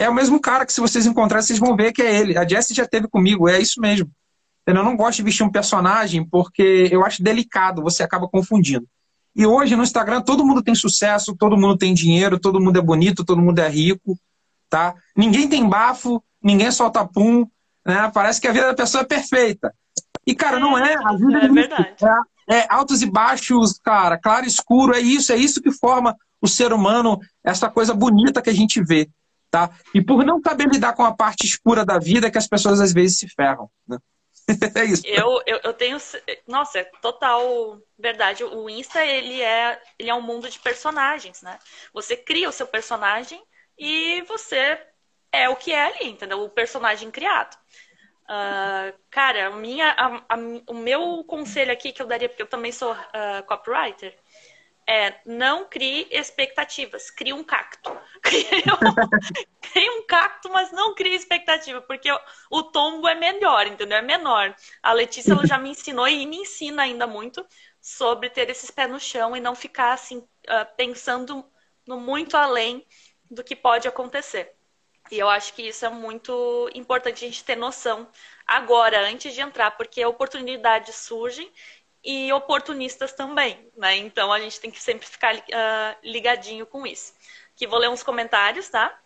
é o mesmo cara que se vocês encontrarem, vocês vão ver que é ele. A Jessie já teve comigo, é isso mesmo. Eu não gosto de vestir um personagem porque eu acho delicado, você acaba confundindo. E hoje no Instagram todo mundo tem sucesso, todo mundo tem dinheiro, todo mundo é bonito, todo mundo é rico, tá? Ninguém tem bafo, ninguém solta pum, né? Parece que a vida da pessoa é perfeita. E cara, não é. A vida é, é verdade. É, é altos e baixos, cara, claro e escuro, é isso, é isso que forma o ser humano, essa coisa bonita que a gente vê. Tá? E por não saber lidar com a parte escura da vida que as pessoas às vezes se ferram. Né? é isso. Eu, eu, eu, tenho. Nossa, é total verdade. O Insta ele é, ele é um mundo de personagens, né? Você cria o seu personagem e você é o que é ali, entendeu? O personagem criado. Uh, cara, minha, a, a, o meu conselho aqui que eu daria, porque eu também sou uh, copywriter, é não crie expectativas, crie um cacto. Crie um, um cacto, mas não crie expectativa, porque o, tombo é melhor, entendeu? É menor. A Letícia ela já me ensinou e me ensina ainda muito sobre ter esses pés no chão e não ficar assim uh, pensando no muito além do que pode acontecer. E eu acho que isso é muito importante a gente ter noção agora, antes de entrar, porque oportunidades surgem e oportunistas também, né? Então a gente tem que sempre ficar uh, ligadinho com isso. Aqui vou ler uns comentários, tá?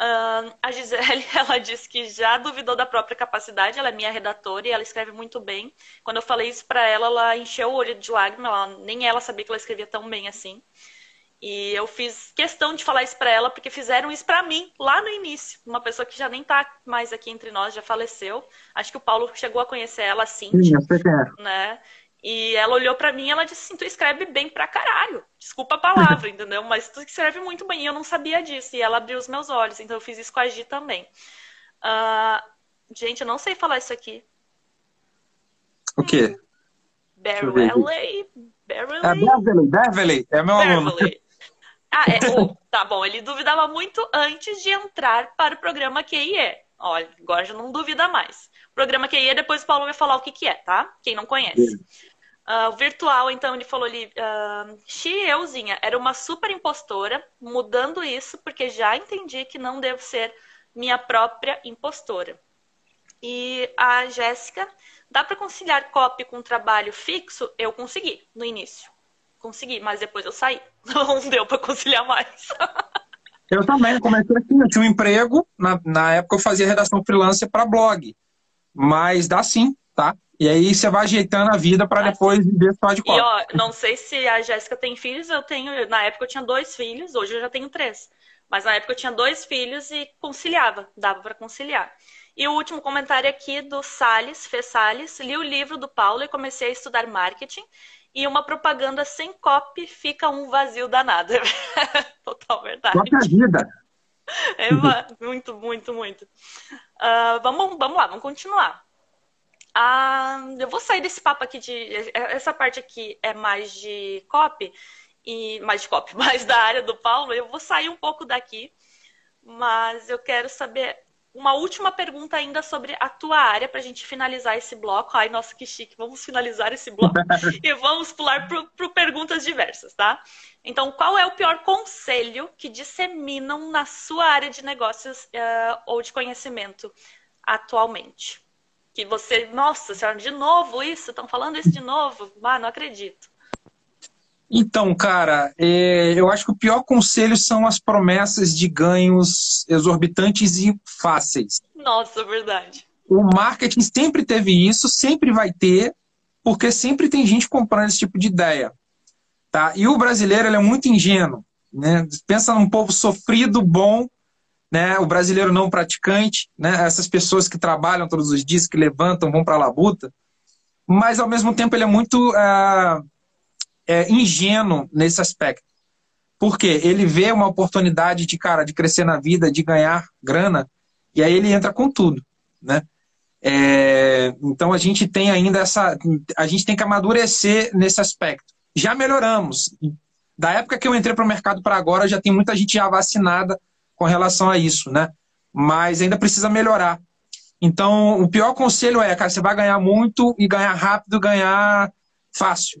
Uh, a Gisele, ela disse que já duvidou da própria capacidade, ela é minha redatora e ela escreve muito bem. Quando eu falei isso para ela, ela encheu o olho de lágrimas, ela, nem ela sabia que ela escrevia tão bem assim. E eu fiz questão de falar isso para ela, porque fizeram isso para mim lá no início. Uma pessoa que já nem tá mais aqui entre nós, já faleceu. Acho que o Paulo chegou a conhecer ela, assim. Sim, eu é. Né? E ela olhou para mim e ela disse assim: Tu escreve bem pra caralho. Desculpa a palavra, entendeu? Mas tu escreve muito bem. E eu não sabia disso. E ela abriu os meus olhos. Então eu fiz isso com a Gi também. Uh, gente, eu não sei falar isso aqui. O quê? Beverly. Beverly. É Beverly, Beverly. É meu aluno. Ah, é. Oh, tá bom. Ele duvidava muito antes de entrar para o programa QIE. Olha, agora já não duvida mais. Programa QI, depois o Paulo vai falar o que, que é, tá? Quem não conhece. Uh, o virtual, então, ele falou ali, uh, Xi euzinha, era uma super impostora, mudando isso porque já entendi que não devo ser minha própria impostora. E a Jéssica, dá para conciliar copy com trabalho fixo? Eu consegui no início. Consegui, mas depois eu saí. Não deu para conciliar mais. eu também comecei assim, eu tinha um emprego, na, na época eu fazia redação freelancer para blog. Mas dá sim, tá? E aí você vai ajeitando a vida para depois viver só de copo. E ó, não sei se a Jéssica tem filhos, eu tenho. Na época eu tinha dois filhos, hoje eu já tenho três. Mas na época eu tinha dois filhos e conciliava, dava para conciliar. E o último comentário aqui do Salles, Fê Salles. Li o livro do Paulo e comecei a estudar marketing. E uma propaganda sem copy fica um vazio danado. Total verdade. Própria vida. É, muito, muito, muito. Uh, vamos, vamos lá, vamos continuar. Uh, eu vou sair desse papo aqui de. Essa parte aqui é mais de copy, e mais de copy, mais da área do Paulo. Eu vou sair um pouco daqui, mas eu quero saber uma última pergunta ainda sobre a tua área para a gente finalizar esse bloco. Ai, nossa, que chique. Vamos finalizar esse bloco e vamos pular para perguntas diversas, tá? Então, qual é o pior conselho que disseminam na sua área de negócios uh, ou de conhecimento atualmente? Que você, nossa senhora, de novo isso? Estão falando isso de novo? Ah, não acredito. Então, cara, é, eu acho que o pior conselho são as promessas de ganhos exorbitantes e fáceis. Nossa, verdade. O marketing sempre teve isso, sempre vai ter, porque sempre tem gente comprando esse tipo de ideia. Tá? E o brasileiro ele é muito ingênuo. Né? Pensa num povo sofrido, bom, né? o brasileiro não praticante, né? essas pessoas que trabalham todos os dias, que levantam, vão para a labuta, mas ao mesmo tempo ele é muito é, é, ingênuo nesse aspecto. Por quê? Ele vê uma oportunidade de, cara, de crescer na vida, de ganhar grana, e aí ele entra com tudo, né? É, então a gente tem ainda essa. A gente tem que amadurecer nesse aspecto. Já melhoramos. Da época que eu entrei para o mercado para agora, já tem muita gente já vacinada com relação a isso, né? Mas ainda precisa melhorar. Então, o pior conselho é, cara, você vai ganhar muito e ganhar rápido, ganhar fácil,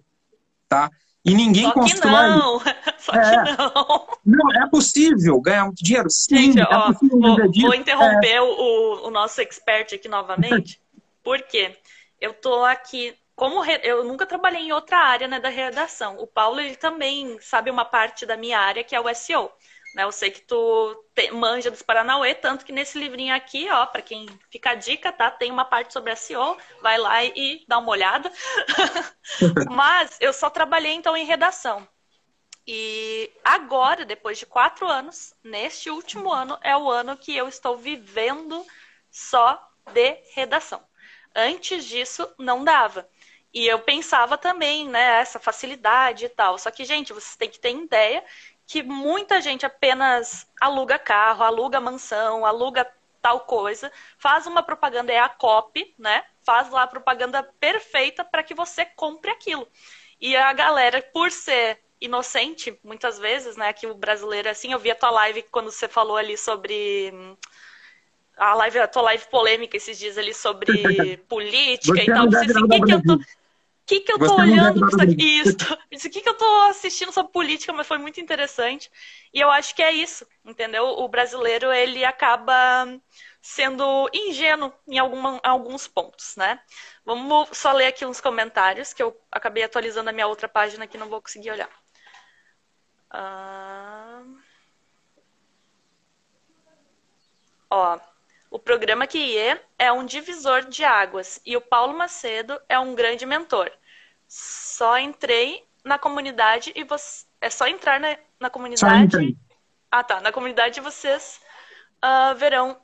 tá? E ninguém Só constrói. não. Só é. que não. Não, é possível ganhar muito dinheiro? Sim, Gente, é ó, possível vou, disso. vou interromper é. o, o nosso expert aqui novamente. Por quê? Eu tô aqui. Como re... eu nunca trabalhei em outra área né, da redação. O Paulo ele também sabe uma parte da minha área que é o SEO. Né? Eu sei que tu te, manja dos Paranauê, tanto que nesse livrinho aqui, ó, para quem fica a dica, tá? Tem uma parte sobre SEO, vai lá e, dá uma olhada. Mas eu só trabalhei então em redação. E agora, depois de quatro anos, neste último ano, é o ano que eu estou vivendo só de redação. Antes disso, não dava. E eu pensava também, né, essa facilidade e tal. Só que, gente, vocês têm que ter ideia que muita gente apenas aluga carro, aluga mansão, aluga tal coisa, faz uma propaganda, é a copy, né? Faz lá a propaganda perfeita para que você compre aquilo. E a galera, por ser inocente, muitas vezes, né? Que o brasileiro é assim, eu vi a tua live quando você falou ali sobre a live, a tua live polêmica esses dias ali sobre política Você e tal. não Você assim, que, que eu tô. Que, que eu deve olhando isso aqui? Isso. Isso aqui que eu tô assistindo sobre política, mas foi muito interessante. E eu acho que é isso, entendeu? O brasileiro, ele acaba sendo ingênuo em alguma, alguns pontos, né? Vamos só ler aqui uns comentários, que eu acabei atualizando a minha outra página que não vou conseguir olhar. Ah... Ó, o programa QIE é um divisor de águas e o Paulo Macedo é um grande mentor. Só entrei na comunidade e você. É só entrar na, na Só comunidade. entrei. Ah, tá. Na comunidade vocês ah, verão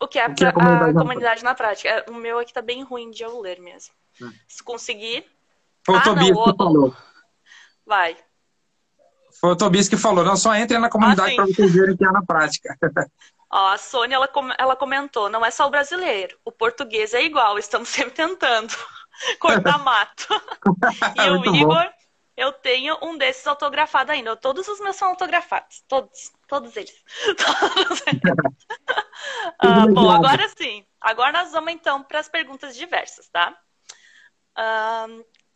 o que é, O que é pra- comunidade a na comunidade na prática. É, O meu aqui tá bem ruim de eu ler mesmo. Hum. Se conseguir, Foi o Ah, Tobias não, que o- falou. vai. Foi o Tobias que falou. Não, só entre na comunidade sim. para vocês verem que é na prática. Ó, a Sônia, ela, ela comentou, não é só o brasileiro, o português é igual, estamos sempre tentando cortar mato. E o Muito bom. Igor, eu tenho um desses autografado ainda. Todos os meus são autografados, todos, todos eles. Todos eles. Ah, bom, agora sim. Agora nós vamos então para as perguntas diversas, tá? Ah,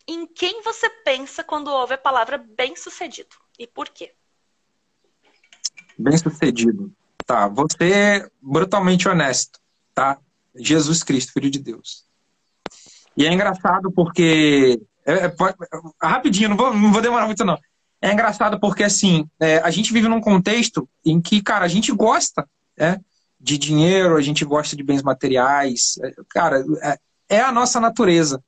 em quem você pensa quando ouve a palavra bem-sucedido? E por quê? Bem sucedido. Tá, vou ser brutalmente honesto, tá? Jesus Cristo, Filho de Deus. E é engraçado porque. é- é- rapidinho, não vou, não vou demorar muito, não. É engraçado porque, assim, é, a gente vive num contexto em que, cara, a gente gosta né, de dinheiro, a gente gosta de bens materiais. é, Cara, é, é a nossa natureza.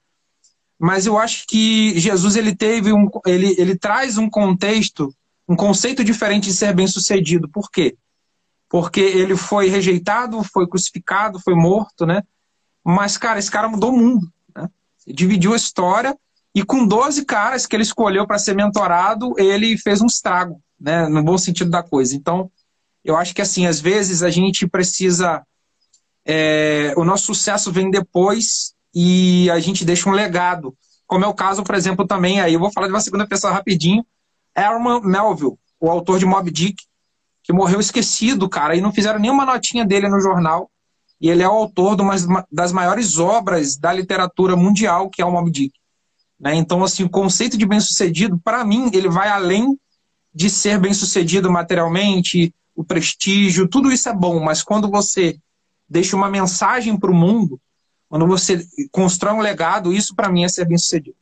Mas eu acho que Jesus ele teve um, ele, ele traz um contexto, um conceito diferente de ser bem sucedido. Por quê? Porque ele foi rejeitado, foi crucificado, foi morto, né? Mas, cara, esse cara mudou o mundo. Né? Dividiu a história e com 12 caras que ele escolheu para ser mentorado, ele fez um estrago, né? No bom sentido da coisa. Então, eu acho que, assim, às vezes a gente precisa. é, o nosso sucesso vem depois e a gente deixa um legado. Como é o caso, por exemplo, também, aí eu vou falar de uma segunda pessoa rapidinho. Herman Melville, o autor de Moby Dick, que morreu esquecido, cara, e não fizeram nenhuma notinha dele no jornal. E ele é o autor de uma das maiores obras da literatura mundial, que é o Moby Dick. Né? Então, assim, o conceito de bem-sucedido, para mim, ele vai além de ser bem-sucedido materialmente, o prestígio, tudo isso é bom, mas quando você deixa uma mensagem para o mundo, quando você constrói um legado, isso para mim é ser bem-sucedido.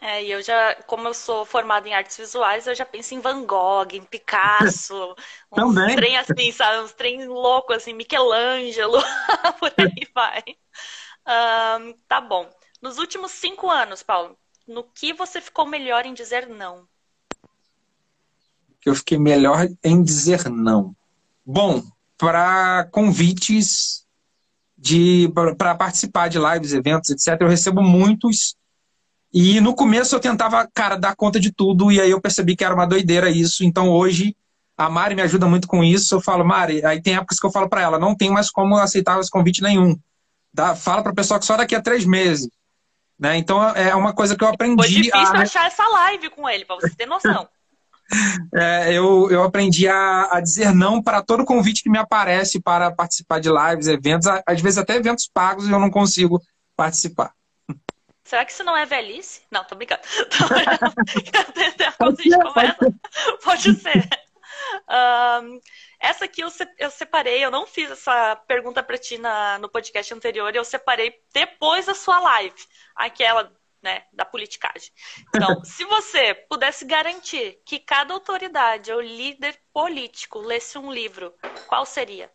É, e eu já, como eu sou formada em artes visuais, eu já penso em Van Gogh, em Picasso, uns Também. trem assim, sabe? Uns trem loucos, assim, Michelangelo, por aí vai. Ahn, tá bom. Nos últimos cinco anos, Paulo, no que você ficou melhor em dizer não? que eu fiquei melhor em dizer não. Bom, para convites de para participar de lives, eventos, etc. Eu recebo muitos. E no começo eu tentava, cara, dar conta de tudo, e aí eu percebi que era uma doideira isso. Então hoje a Mari me ajuda muito com isso. Eu falo, Mari, aí tem épocas que eu falo para ela, não tem mais como aceitar esse convite nenhum. Dá, fala para o pessoal que só daqui a três meses. Né? Então é uma coisa que eu aprendi. Foi difícil a... achar essa live com ele, para você ter noção. é, eu, eu aprendi a, a, dizer não para todo convite que me aparece para participar de lives, eventos, às vezes até eventos pagos e eu não consigo participar. Será que isso não é velhice? Não, tô brincando. Pode ser, pode, pode ser. Um, essa aqui eu, eu separei, eu não fiz essa pergunta para ti na, no podcast anterior, eu separei depois da sua live. Aquela né, da politicagem. Então, se você pudesse garantir que cada autoridade ou líder político lesse um livro, qual seria?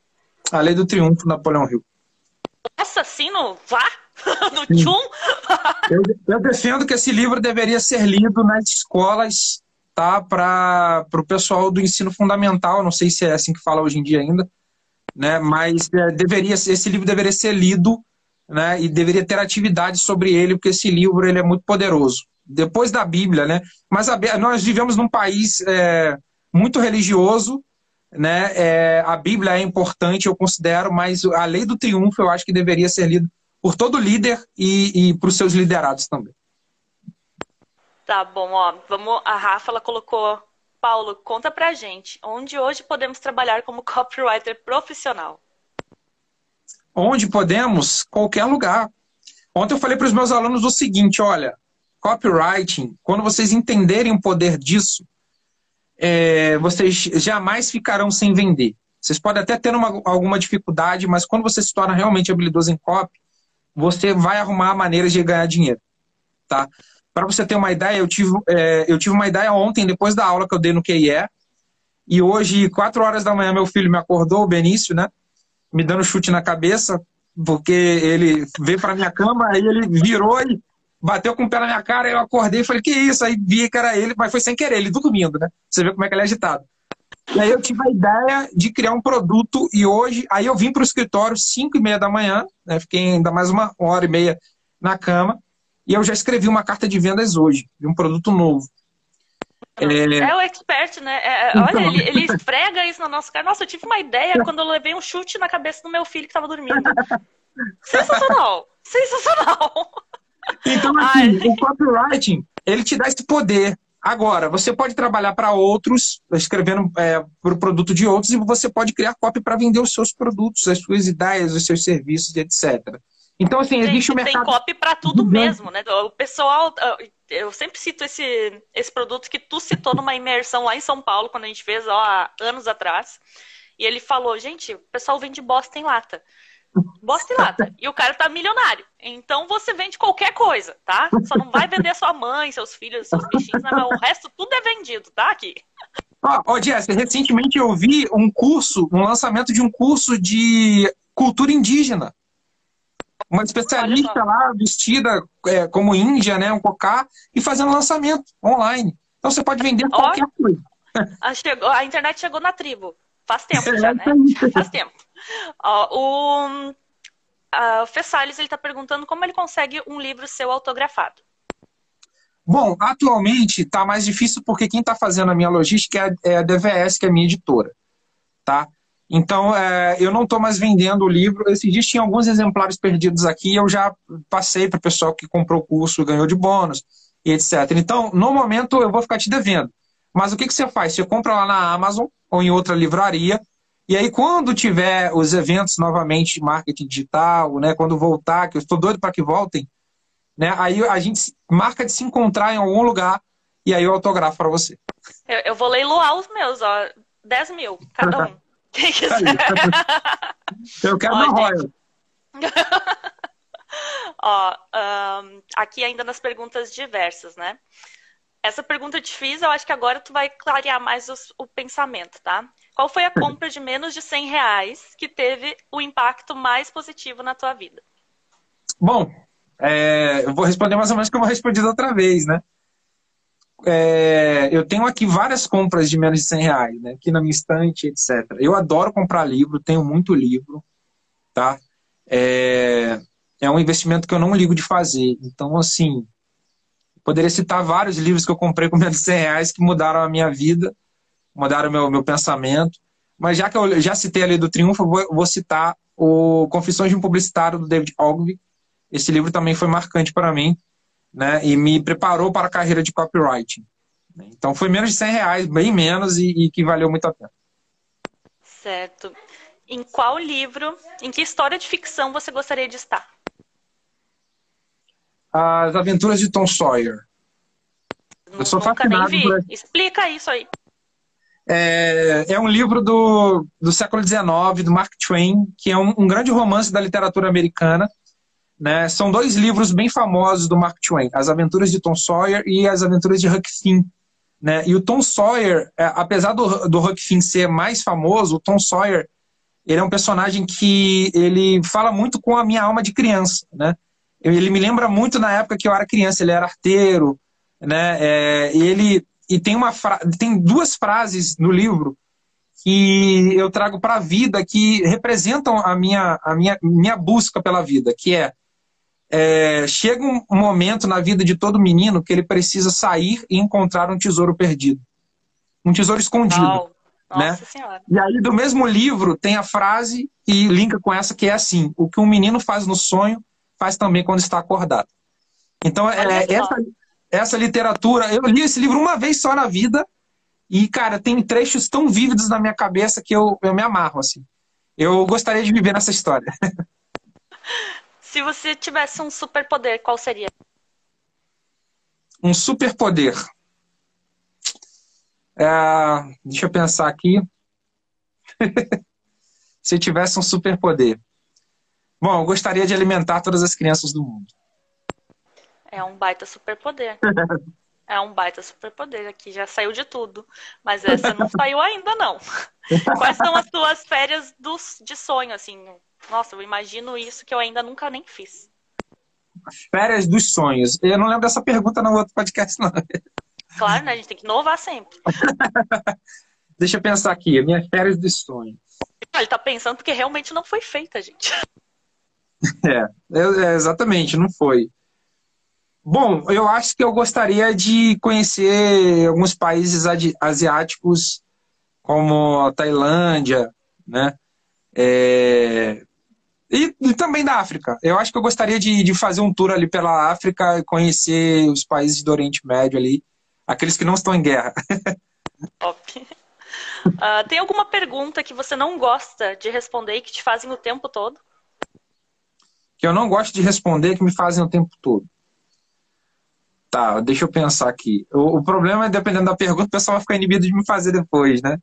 A Lei do Triunfo, Napoleão Hill. Assassino? Vá? No tchum? eu, eu defendo que esse livro deveria ser lido nas escolas, tá? Para o pessoal do ensino fundamental, não sei se é assim que fala hoje em dia ainda, né? Mas é, deveria, esse livro deveria ser lido né, e deveria ter atividade sobre ele, porque esse livro ele é muito poderoso. Depois da Bíblia, né? Mas a, nós vivemos num país é, muito religioso, né? É, a Bíblia é importante, eu considero, mas a lei do triunfo eu acho que deveria ser lida por todo líder e, e para os seus liderados também. Tá bom, ó. Vamos, a Rafa ela colocou. Paulo, conta pra gente, onde hoje podemos trabalhar como copywriter profissional? Onde podemos? Qualquer lugar. Ontem eu falei para os meus alunos o seguinte: olha, copywriting, quando vocês entenderem o poder disso, é, vocês jamais ficarão sem vender. Vocês podem até ter uma, alguma dificuldade, mas quando você se torna realmente habilidoso em copy, você vai arrumar maneiras de ganhar dinheiro. Tá? Para você ter uma ideia, eu tive, é, eu tive uma ideia ontem, depois da aula que eu dei no QIE, e hoje, quatro horas da manhã, meu filho me acordou, o Benício, né? me dando chute na cabeça, porque ele veio para minha cama, aí ele virou e bateu com o pé na minha cara, eu acordei e falei, que isso? Aí vi que era ele, mas foi sem querer, ele dormindo, né? Você vê como é que ele é agitado. E aí eu tive a ideia de criar um produto e hoje, aí eu vim para o escritório 5 e meia da manhã, né? fiquei ainda mais uma hora e meia na cama, e eu já escrevi uma carta de vendas hoje, de um produto novo. É... é, o expert, né? É, é olha, ele, ele esfrega isso na nossa cara. Nossa, eu tive uma ideia quando eu levei um chute na cabeça do meu filho que estava dormindo. Sensacional! Sensacional! Então, assim, Ai. o copywriting, ele te dá esse poder. Agora, você pode trabalhar para outros, escrevendo é, para o produto de outros, e você pode criar copy para vender os seus produtos, as suas ideias, os seus serviços, etc. Então, assim, existe tem, o mercado... Tem copy para tudo mesmo, né? O pessoal eu sempre cito esse, esse produto que tu citou numa imersão lá em São Paulo, quando a gente fez ó, há anos atrás. E ele falou, gente, o pessoal vende bosta em lata. Bosta em lata. E o cara tá milionário. Então você vende qualquer coisa, tá? Só não vai vender sua mãe, seus filhos, seus bichinhos, não. O resto tudo é vendido, tá? Aqui. Ó, oh, Jess, recentemente eu vi um curso, um lançamento de um curso de cultura indígena uma especialista lá vestida é, como índia, né, um cocá, e fazendo lançamento online. Então você pode vender qualquer coisa. A, chegou, a internet chegou na tribo. Faz tempo é, já, né? Faz tempo. Ó, o a, o Fê Salles, ele está perguntando como ele consegue um livro seu autografado. Bom, atualmente está mais difícil porque quem está fazendo a minha logística é a DVS, que é a minha editora. Tá? Então, é, eu não estou mais vendendo o livro. Esses dias tinha alguns exemplares perdidos aqui, eu já passei para o pessoal que comprou o curso, ganhou de bônus etc. Então, no momento, eu vou ficar te devendo. Mas o que, que você faz? Você compra lá na Amazon ou em outra livraria, e aí quando tiver os eventos novamente de marketing digital, né, quando voltar, que eu estou doido para que voltem, né, aí a gente marca de se encontrar em algum lugar e aí eu autografo para você. Eu, eu vou leiloar os meus, ó, 10 mil cada um. Quem quiser. Eu quero uma Royal. Ó, um, aqui ainda nas perguntas diversas, né? Essa pergunta te fiz, eu acho que agora tu vai clarear mais os, o pensamento, tá? Qual foi a compra de menos de 100 reais que teve o impacto mais positivo na tua vida? Bom, é, eu vou responder mais ou menos como eu respondi outra vez, né? é, eu tenho aqui várias compras de menos de 100 reais, né? Aqui na minha estante, etc. Eu adoro comprar livro, tenho muito livro, tá? É, é um investimento que eu não ligo de fazer. Então, assim, poderia citar vários livros que eu comprei com menos de 100 reais que mudaram a minha vida, mudaram o meu, meu pensamento. Mas já que eu já citei a do Triunfo, eu vou, vou citar o Confissões de um Publicitário, do David Ogilvy. Esse livro também foi marcante para mim né, e me preparou para a carreira de copywriting. Então foi menos de 100 reais, bem menos, e, e que valeu muito a pena. Certo. Em qual livro, em que história de ficção você gostaria de estar? As Aventuras de Tom Sawyer. Eu sou Nunca fascinado nem vi. Por... Explica isso aí. É, é um livro do, do século XIX, do Mark Twain, que é um, um grande romance da literatura americana, né? São dois livros bem famosos do Mark Twain, As Aventuras de Tom Sawyer e As Aventuras de Huck Finn. Né? E o Tom Sawyer, é, apesar do, do Huck Finn ser mais famoso, o Tom Sawyer ele é um personagem que ele fala muito com a minha alma de criança. Né? Ele me lembra muito na época que eu era criança, ele era arteiro, né? É, e ele e tem uma fra... tem duas frases no livro que eu trago para a vida que representam a minha, a minha, minha busca pela vida, que é é, chega um momento na vida de todo menino que ele precisa sair e encontrar um tesouro perdido. Um tesouro escondido. Wow. Né? E aí, do mesmo livro, tem a frase e linka com essa que é assim: o que um menino faz no sonho, faz também quando está acordado. Então, é, essa, essa literatura, eu li esse livro uma vez só na vida, e, cara, tem trechos tão vívidos na minha cabeça que eu, eu me amarro, assim. Eu gostaria de viver nessa história. Se você tivesse um superpoder, qual seria? Um superpoder. É, deixa eu pensar aqui. Se tivesse um superpoder. Bom, eu gostaria de alimentar todas as crianças do mundo. É um baita superpoder. é um baita superpoder. Aqui já saiu de tudo. Mas essa não saiu ainda, não. Quais são as tuas férias dos, de sonho, assim? Nossa, eu imagino isso que eu ainda nunca nem fiz. Férias dos sonhos. Eu não lembro dessa pergunta no outro podcast, não. Claro, né? A gente tem que inovar sempre. Deixa eu pensar aqui. Minhas férias dos sonhos. Ele tá pensando porque realmente não foi feita, gente. É, é, exatamente, não foi. Bom, eu acho que eu gostaria de conhecer alguns países asiáticos, como a Tailândia, né? É, e, e, também da África. Eu acho que eu gostaria de, de fazer um tour ali pela África e conhecer os países do Oriente Médio ali, aqueles que não estão em guerra. Top. Uh, tem alguma pergunta que você não gosta de responder e que te fazem o tempo todo? Que eu não gosto de responder que me fazem o tempo todo. Tá, deixa eu pensar aqui. O, o problema é, dependendo da pergunta, o pessoal vai ficar inibido de me fazer depois, né?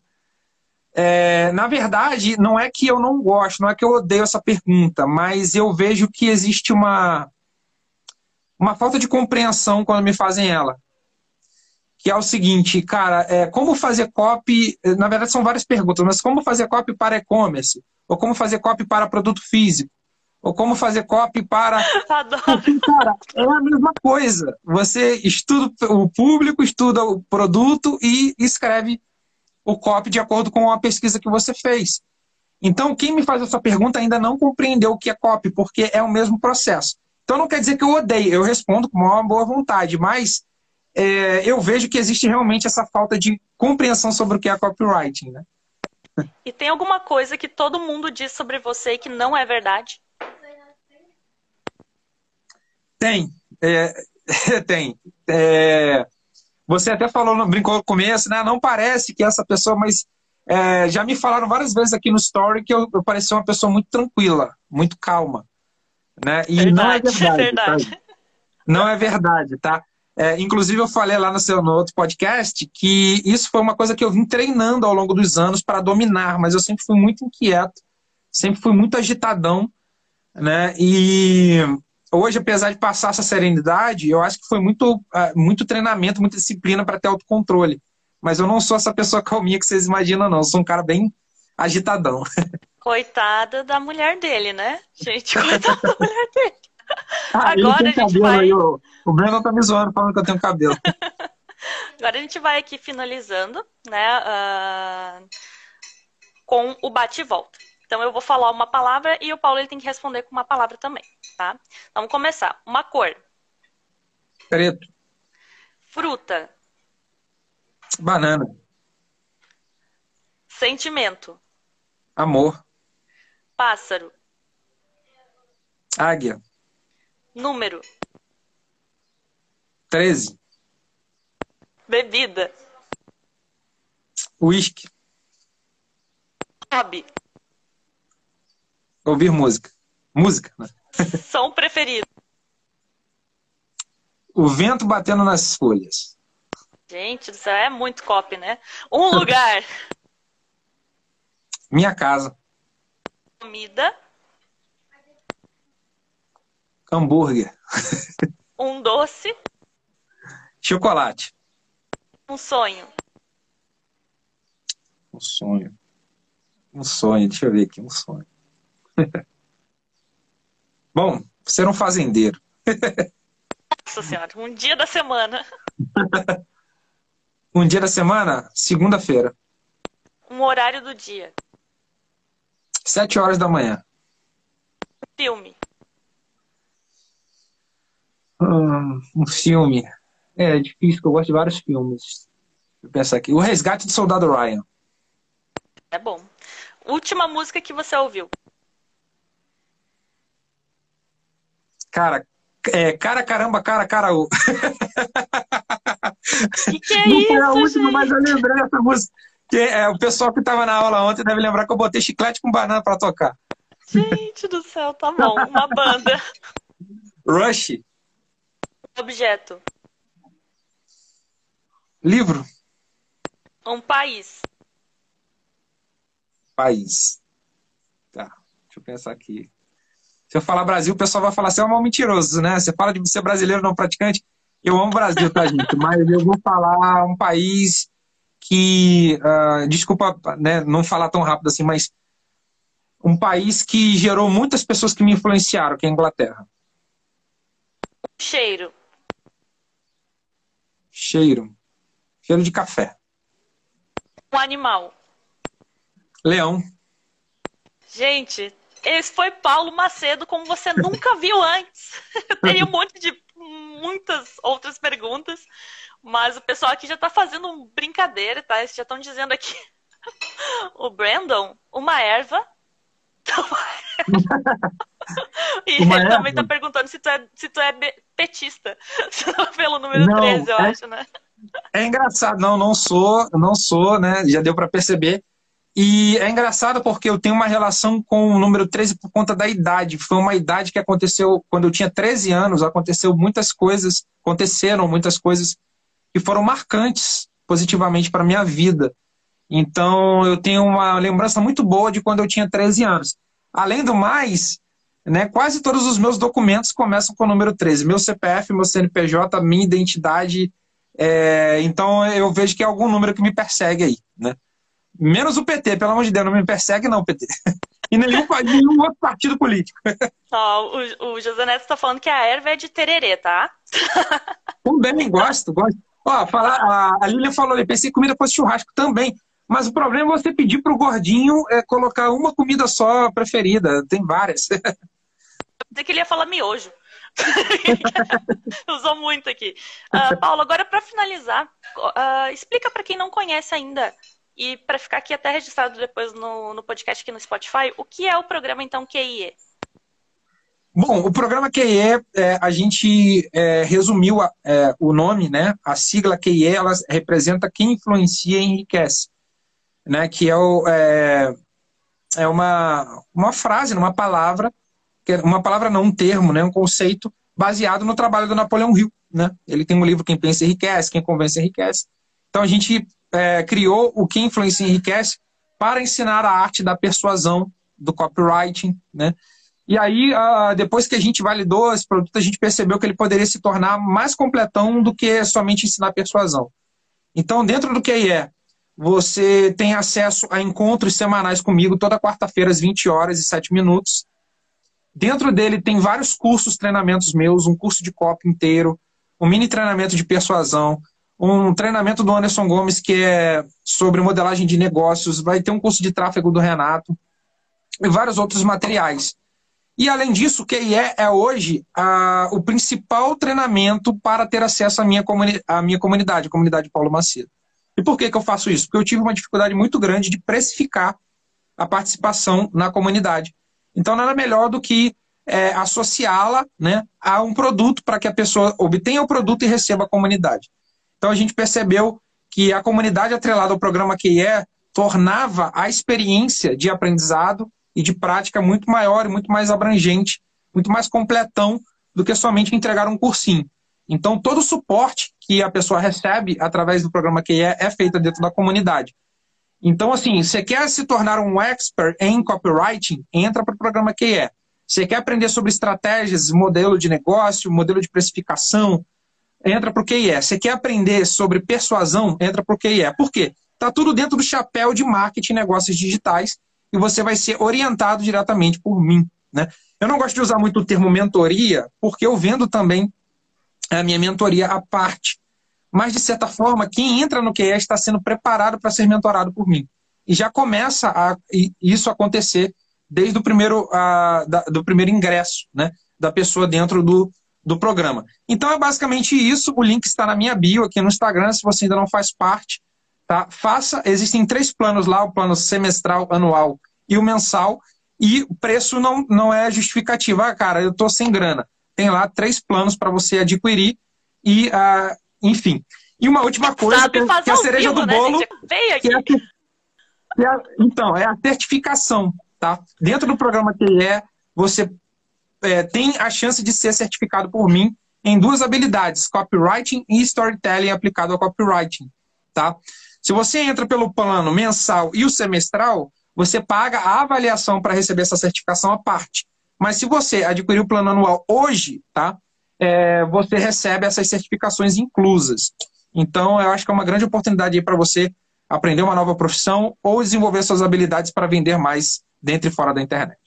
É, na verdade, não é que eu não gosto, não é que eu odeio essa pergunta, mas eu vejo que existe uma, uma falta de compreensão quando me fazem ela. Que é o seguinte, cara, é, como fazer copy. Na verdade, são várias perguntas, mas como fazer copy para e-commerce? Ou como fazer copy para produto físico? Ou como fazer copy para. Adoro. Cara, é a mesma coisa. Você estuda o público, estuda o produto e escreve o COP de acordo com a pesquisa que você fez. Então, quem me faz essa pergunta ainda não compreendeu o que é COP, porque é o mesmo processo. Então, não quer dizer que eu odeio, eu respondo com uma boa vontade, mas é, eu vejo que existe realmente essa falta de compreensão sobre o que é copywriting. Né? E tem alguma coisa que todo mundo diz sobre você que não é verdade? Tem. É, tem. É, você até falou, brincou no começo, né? Não parece que essa pessoa, mas é, já me falaram várias vezes aqui no story que eu, eu parecia uma pessoa muito tranquila, muito calma. Né? E verdade, não é verdade. É verdade. Tá? Não é verdade, tá? É, inclusive, eu falei lá no seu no outro podcast que isso foi uma coisa que eu vim treinando ao longo dos anos para dominar, mas eu sempre fui muito inquieto, sempre fui muito agitadão, né? E hoje, apesar de passar essa serenidade, eu acho que foi muito, ah, muito treinamento, muita disciplina para ter autocontrole. Mas eu não sou essa pessoa calminha que vocês imaginam, não. Eu sou um cara bem agitadão. Coitada da mulher dele, né? Gente, coitada da mulher dele. Ah, Agora a gente vai. Aí, o, Breno tá me zoando falando que eu tenho cabelo. Agora a gente vai aqui finalizando, né? Uh, com o bate e volta. Então eu vou falar uma palavra e o Paulo ele tem que responder com uma palavra também, tá? Então, vamos começar. Uma cor. Preto. Fruta. Banana. Sentimento. Amor. Pássaro. Águia. Número. 13. Bebida. Whisky. Hobby. Ouvir música. Música, né? Som preferido. O vento batendo nas folhas. Gente céu, é muito copy, né? Um lugar. Minha casa. Comida. Hambúrguer. Um doce. Chocolate. Um sonho. Um sonho. Um sonho, deixa eu ver aqui, um sonho. Bom, ser um fazendeiro. Nossa senhora, um dia da semana. um dia da semana? Segunda-feira. Um horário do dia. Sete horas da manhã. Filme. Hum, um filme. É, é difícil, eu gosto de vários filmes. Deixa eu pensar aqui. O Resgate do Soldado Ryan. É bom. Última música que você ouviu? Cara, é, cara, caramba, cara, cara, o. Que que é Não isso, foi a última, gente? mas eu lembrei dessa música. Que é, o pessoal que estava na aula ontem deve lembrar que eu botei chiclete com banana para tocar. Gente do céu, tá bom. Uma banda. Rush. Objeto. Livro. Um país. País. Tá, deixa eu pensar aqui. Se eu falar Brasil, o pessoal vai falar, você é um mentiroso, né? Você fala de ser brasileiro não praticante. Eu amo o Brasil, tá, gente? Mas eu vou falar um país que, uh, desculpa né, não falar tão rápido assim, mas um país que gerou muitas pessoas que me influenciaram, que é a Inglaterra. Cheiro. Cheiro. Cheiro de café. Um animal. Leão. Gente, esse foi Paulo Macedo, como você nunca viu antes. Eu teria um monte de muitas outras perguntas, mas o pessoal aqui já está fazendo brincadeira, tá? Eles já estão dizendo aqui. o Brandon, uma erva. e uma ele erva. também está perguntando se tu é, se tu é petista. Pelo número não, 13, eu é, acho, né? É engraçado, não, não sou, não sou, né? Já deu para perceber. E é engraçado porque eu tenho uma relação com o número 13 por conta da idade. Foi uma idade que aconteceu quando eu tinha 13 anos, aconteceu muitas coisas, aconteceram muitas coisas que foram marcantes positivamente para minha vida. Então eu tenho uma lembrança muito boa de quando eu tinha 13 anos. Além do mais, né, quase todos os meus documentos começam com o número 13. Meu CPF, meu CNPJ, minha identidade. É... então eu vejo que é algum número que me persegue aí. Né? Menos o PT, pelo amor de Deus, não me persegue não, PT. E nenhum, nenhum outro partido político. Ó, o, o José Neto está falando que a erva é de tererê, tá? Também, gosto, gosto. Ó, falar, a, a Lília falou ali, pensei em comida fosse churrasco também. Mas o problema é você pedir pro gordinho é, colocar uma comida só preferida. Tem várias. Eu pensei que ele ia falar miojo. Usou muito aqui. Uh, Paulo, agora para finalizar, uh, explica para quem não conhece ainda e para ficar aqui até registrado depois no, no podcast aqui no Spotify, o que é o programa, então, QIE? Bom, o programa QIE, é, a gente é, resumiu a, é, o nome, né? A sigla QIE, ela representa quem influencia e enriquece, né? Que é, o, é, é uma, uma frase, uma palavra, uma palavra não um termo, né? Um conceito baseado no trabalho do Napoleão Hill, né? Ele tem um livro Quem Pensa Enriquece, Quem Convence Enriquece. Então a gente é, criou o que influencia e enriquece para ensinar a arte da persuasão, do copywriting, né? E aí, uh, depois que a gente validou esse produto, a gente percebeu que ele poderia se tornar mais completão do que somente ensinar persuasão. Então, dentro do que é, você tem acesso a encontros semanais comigo toda quarta-feira às 20 horas e 7 minutos. Dentro dele tem vários cursos, treinamentos meus, um curso de copy inteiro, um mini treinamento de persuasão, um treinamento do Anderson Gomes que é sobre modelagem de negócios, vai ter um curso de tráfego do Renato e vários outros materiais. E além disso, o QIE é hoje a, o principal treinamento para ter acesso à minha, comuni à minha comunidade, a comunidade Paulo Macedo. E por que, que eu faço isso? Porque eu tive uma dificuldade muito grande de precificar a participação na comunidade. Então, nada melhor do que é, associá-la né, a um produto para que a pessoa obtenha o produto e receba a comunidade. Então, a gente percebeu que a comunidade atrelada ao programa QIE tornava a experiência de aprendizado e de prática muito maior e muito mais abrangente, muito mais completão do que somente entregar um cursinho. Então, todo o suporte que a pessoa recebe através do programa QIE é feito dentro da comunidade. Então, assim, você quer se tornar um expert em copywriting, entra para o programa QIE. Você quer aprender sobre estratégias, modelo de negócio, modelo de precificação, entra para o QIE. Você quer aprender sobre persuasão, entra para o QIE. Por quê? Está tudo dentro do chapéu de marketing e negócios digitais e você vai ser orientado diretamente por mim. Né? Eu não gosto de usar muito o termo mentoria, porque eu vendo também a minha mentoria à parte. Mas, de certa forma, quem entra no QE está sendo preparado para ser mentorado por mim. E já começa a isso acontecer desde o primeiro, a, da, do primeiro ingresso né, da pessoa dentro do, do programa. Então é basicamente isso. O link está na minha bio aqui no Instagram, se você ainda não faz parte. Tá? Faça, existem três planos lá, o plano semestral, anual e o mensal, e o preço não, não é justificativo. Ah, cara, eu estou sem grana. Tem lá três planos para você adquirir e, uh, enfim. E uma última coisa, Sabe que, é a cereja vivo, do né, bolo, né, que é, que é, então, é a certificação. Tá? Dentro do programa que é, você é, tem a chance de ser certificado por mim em duas habilidades, copywriting e storytelling aplicado ao copywriting. Tá? Se você entra pelo plano mensal e o semestral, você paga a avaliação para receber essa certificação à parte. Mas se você adquirir o plano anual hoje, tá? É, você recebe essas certificações inclusas. Então, eu acho que é uma grande oportunidade para você aprender uma nova profissão ou desenvolver suas habilidades para vender mais dentro e fora da internet.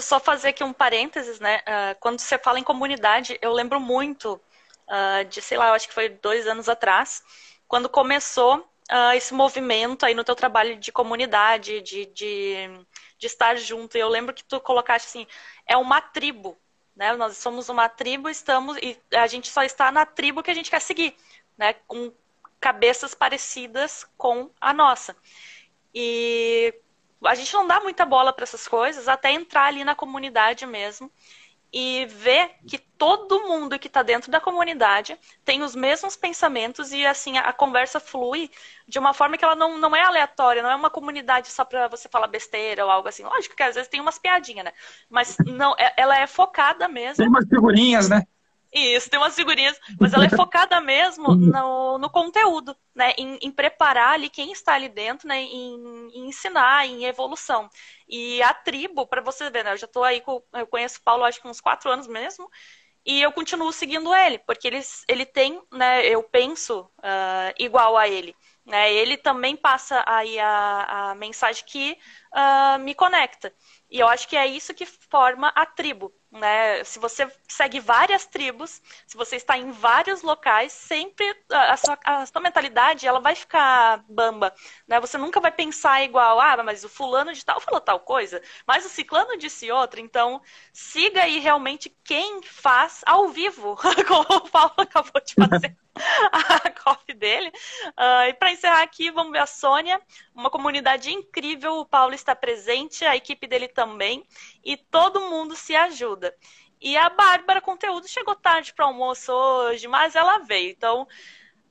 Só fazer aqui um parênteses, né? Uh, quando você fala em comunidade, eu lembro muito uh, de, sei lá, eu acho que foi dois anos atrás, quando começou uh, esse movimento aí no teu trabalho de comunidade, de, de, de estar junto. E eu lembro que tu colocaste assim, é uma tribo, né? Nós somos uma tribo, estamos e a gente só está na tribo que a gente quer seguir, né? Com cabeças parecidas com a nossa. E a gente não dá muita bola para essas coisas até entrar ali na comunidade mesmo e ver que todo mundo que está dentro da comunidade tem os mesmos pensamentos e assim a, conversa flui de uma forma que ela não, não é aleatória, não é uma comunidade só para você falar besteira ou algo assim. Lógico que às vezes tem umas piadinhas, né? Mas não, é, ela é focada mesmo. Tem umas figurinhas, né? Isso, tem umas figurinhas, mas ela é focada mesmo no, no conteúdo, né? Em, em, preparar ali quem está ali dentro, né? Em, em ensinar, em evolução. E a tribo, para você ver, né? Eu já estou aí, com, eu conheço o Paulo acho que uns quatro anos mesmo, e eu continuo seguindo ele, porque ele, ele tem, né? Eu penso uh, igual a ele. Né? Ele também passa aí a, a mensagem que uh, me conecta. E eu acho que é isso que forma a tribo né? Se você segue várias tribos, se você está em vários locais, sempre a sua, a sua mentalidade ela vai ficar bamba, né? Você nunca vai pensar igual, ah, mas o fulano de tal falou tal coisa, mas o ciclano disse outra. Então, siga aí realmente quem faz ao vivo, como o Paulo acabou de fazer. a coffee dele. Uh, e para encerrar aqui, vamos ver a Sônia, uma comunidade incrível. O Paulo está presente, a equipe dele também, e todo mundo se ajuda. E a Bárbara Conteúdo chegou tarde para almoço hoje, mas ela veio. Então,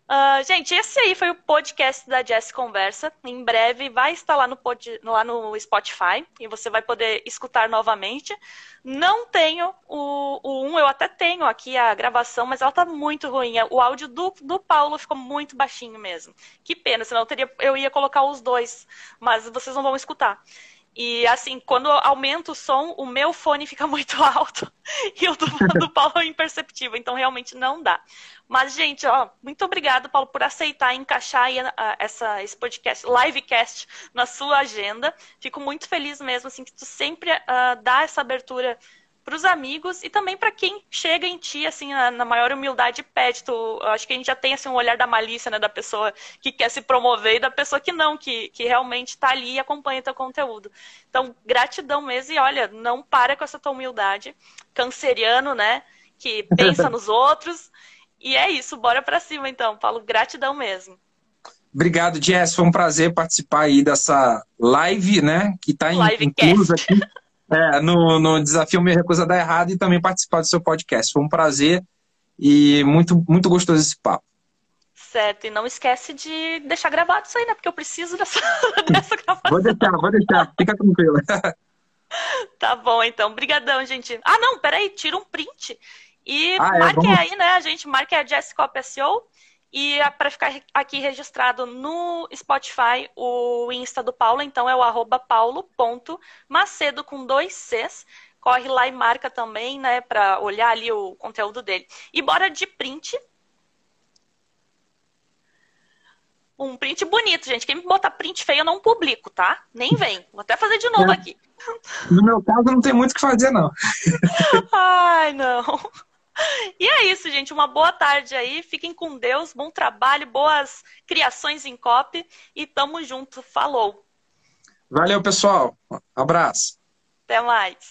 Uh, gente, esse aí foi o podcast da Jess Conversa. Em breve vai estar lá no, pod, lá no Spotify e você vai poder escutar novamente. Não tenho o, o 1, eu até tenho aqui a gravação, mas ela tá muito ruim. O áudio do, do Paulo ficou muito baixinho mesmo. Que pena, senão eu, teria, eu ia colocar os dois, mas vocês não vão escutar. E assim, quando aumenta o som, o meu fone fica muito alto e o do, do Paulo é imperceptível, então realmente não dá. Mas, gente, ó, muito obrigada, Paulo, por aceitar encaixar aí, uh, essa, esse podcast, livecast, na sua agenda. Fico muito feliz mesmo, assim, que tu sempre uh, dá essa abertura para os amigos e também para quem chega em ti, assim, na, na maior humildade e pede. Tu, acho que a gente já tem, assim, um olhar da malícia, né, da pessoa que quer se promover e da pessoa que não, que, que realmente está ali e acompanha teu conteúdo. Então, gratidão mesmo e olha, não para com essa tua humildade. Canceriano, né, que pensa nos outros. E é isso, bora para cima então, Paulo. Gratidão mesmo. Obrigado, Jess. Foi um prazer participar aí dessa live, né? Que está inclusa aqui é, no, no desafio Me Recusa Dar Errado e também participar do seu podcast. Foi um prazer e muito, muito gostoso esse papo. Certo, e não esquece de deixar gravado isso aí, né? Porque eu preciso dessa, dessa gravação. Vou deixar, vou deixar. Fica tranquila. tá bom, então. Obrigadão, gente. Ah, não, peraí. Tira um print e ah, é, marque vamos... aí, né? A gente marque a Jessica SEO e é para ficar aqui registrado no Spotify, o Insta do Paulo, então é o arroba paulo.macedo com dois Cs. Corre lá e marca também, né, para olhar ali o conteúdo dele. E bora de print. Um print bonito, gente. Quem me botar print feio eu não publico, tá? Nem vem. Vou até fazer de novo é. aqui. No meu caso não tem muito o que fazer, não. Ai, não. E é isso, gente. Uma boa tarde aí. Fiquem com Deus. Bom trabalho, boas criações em copy. E tamo junto. Falou. Valeu, pessoal. Abraço. Até mais.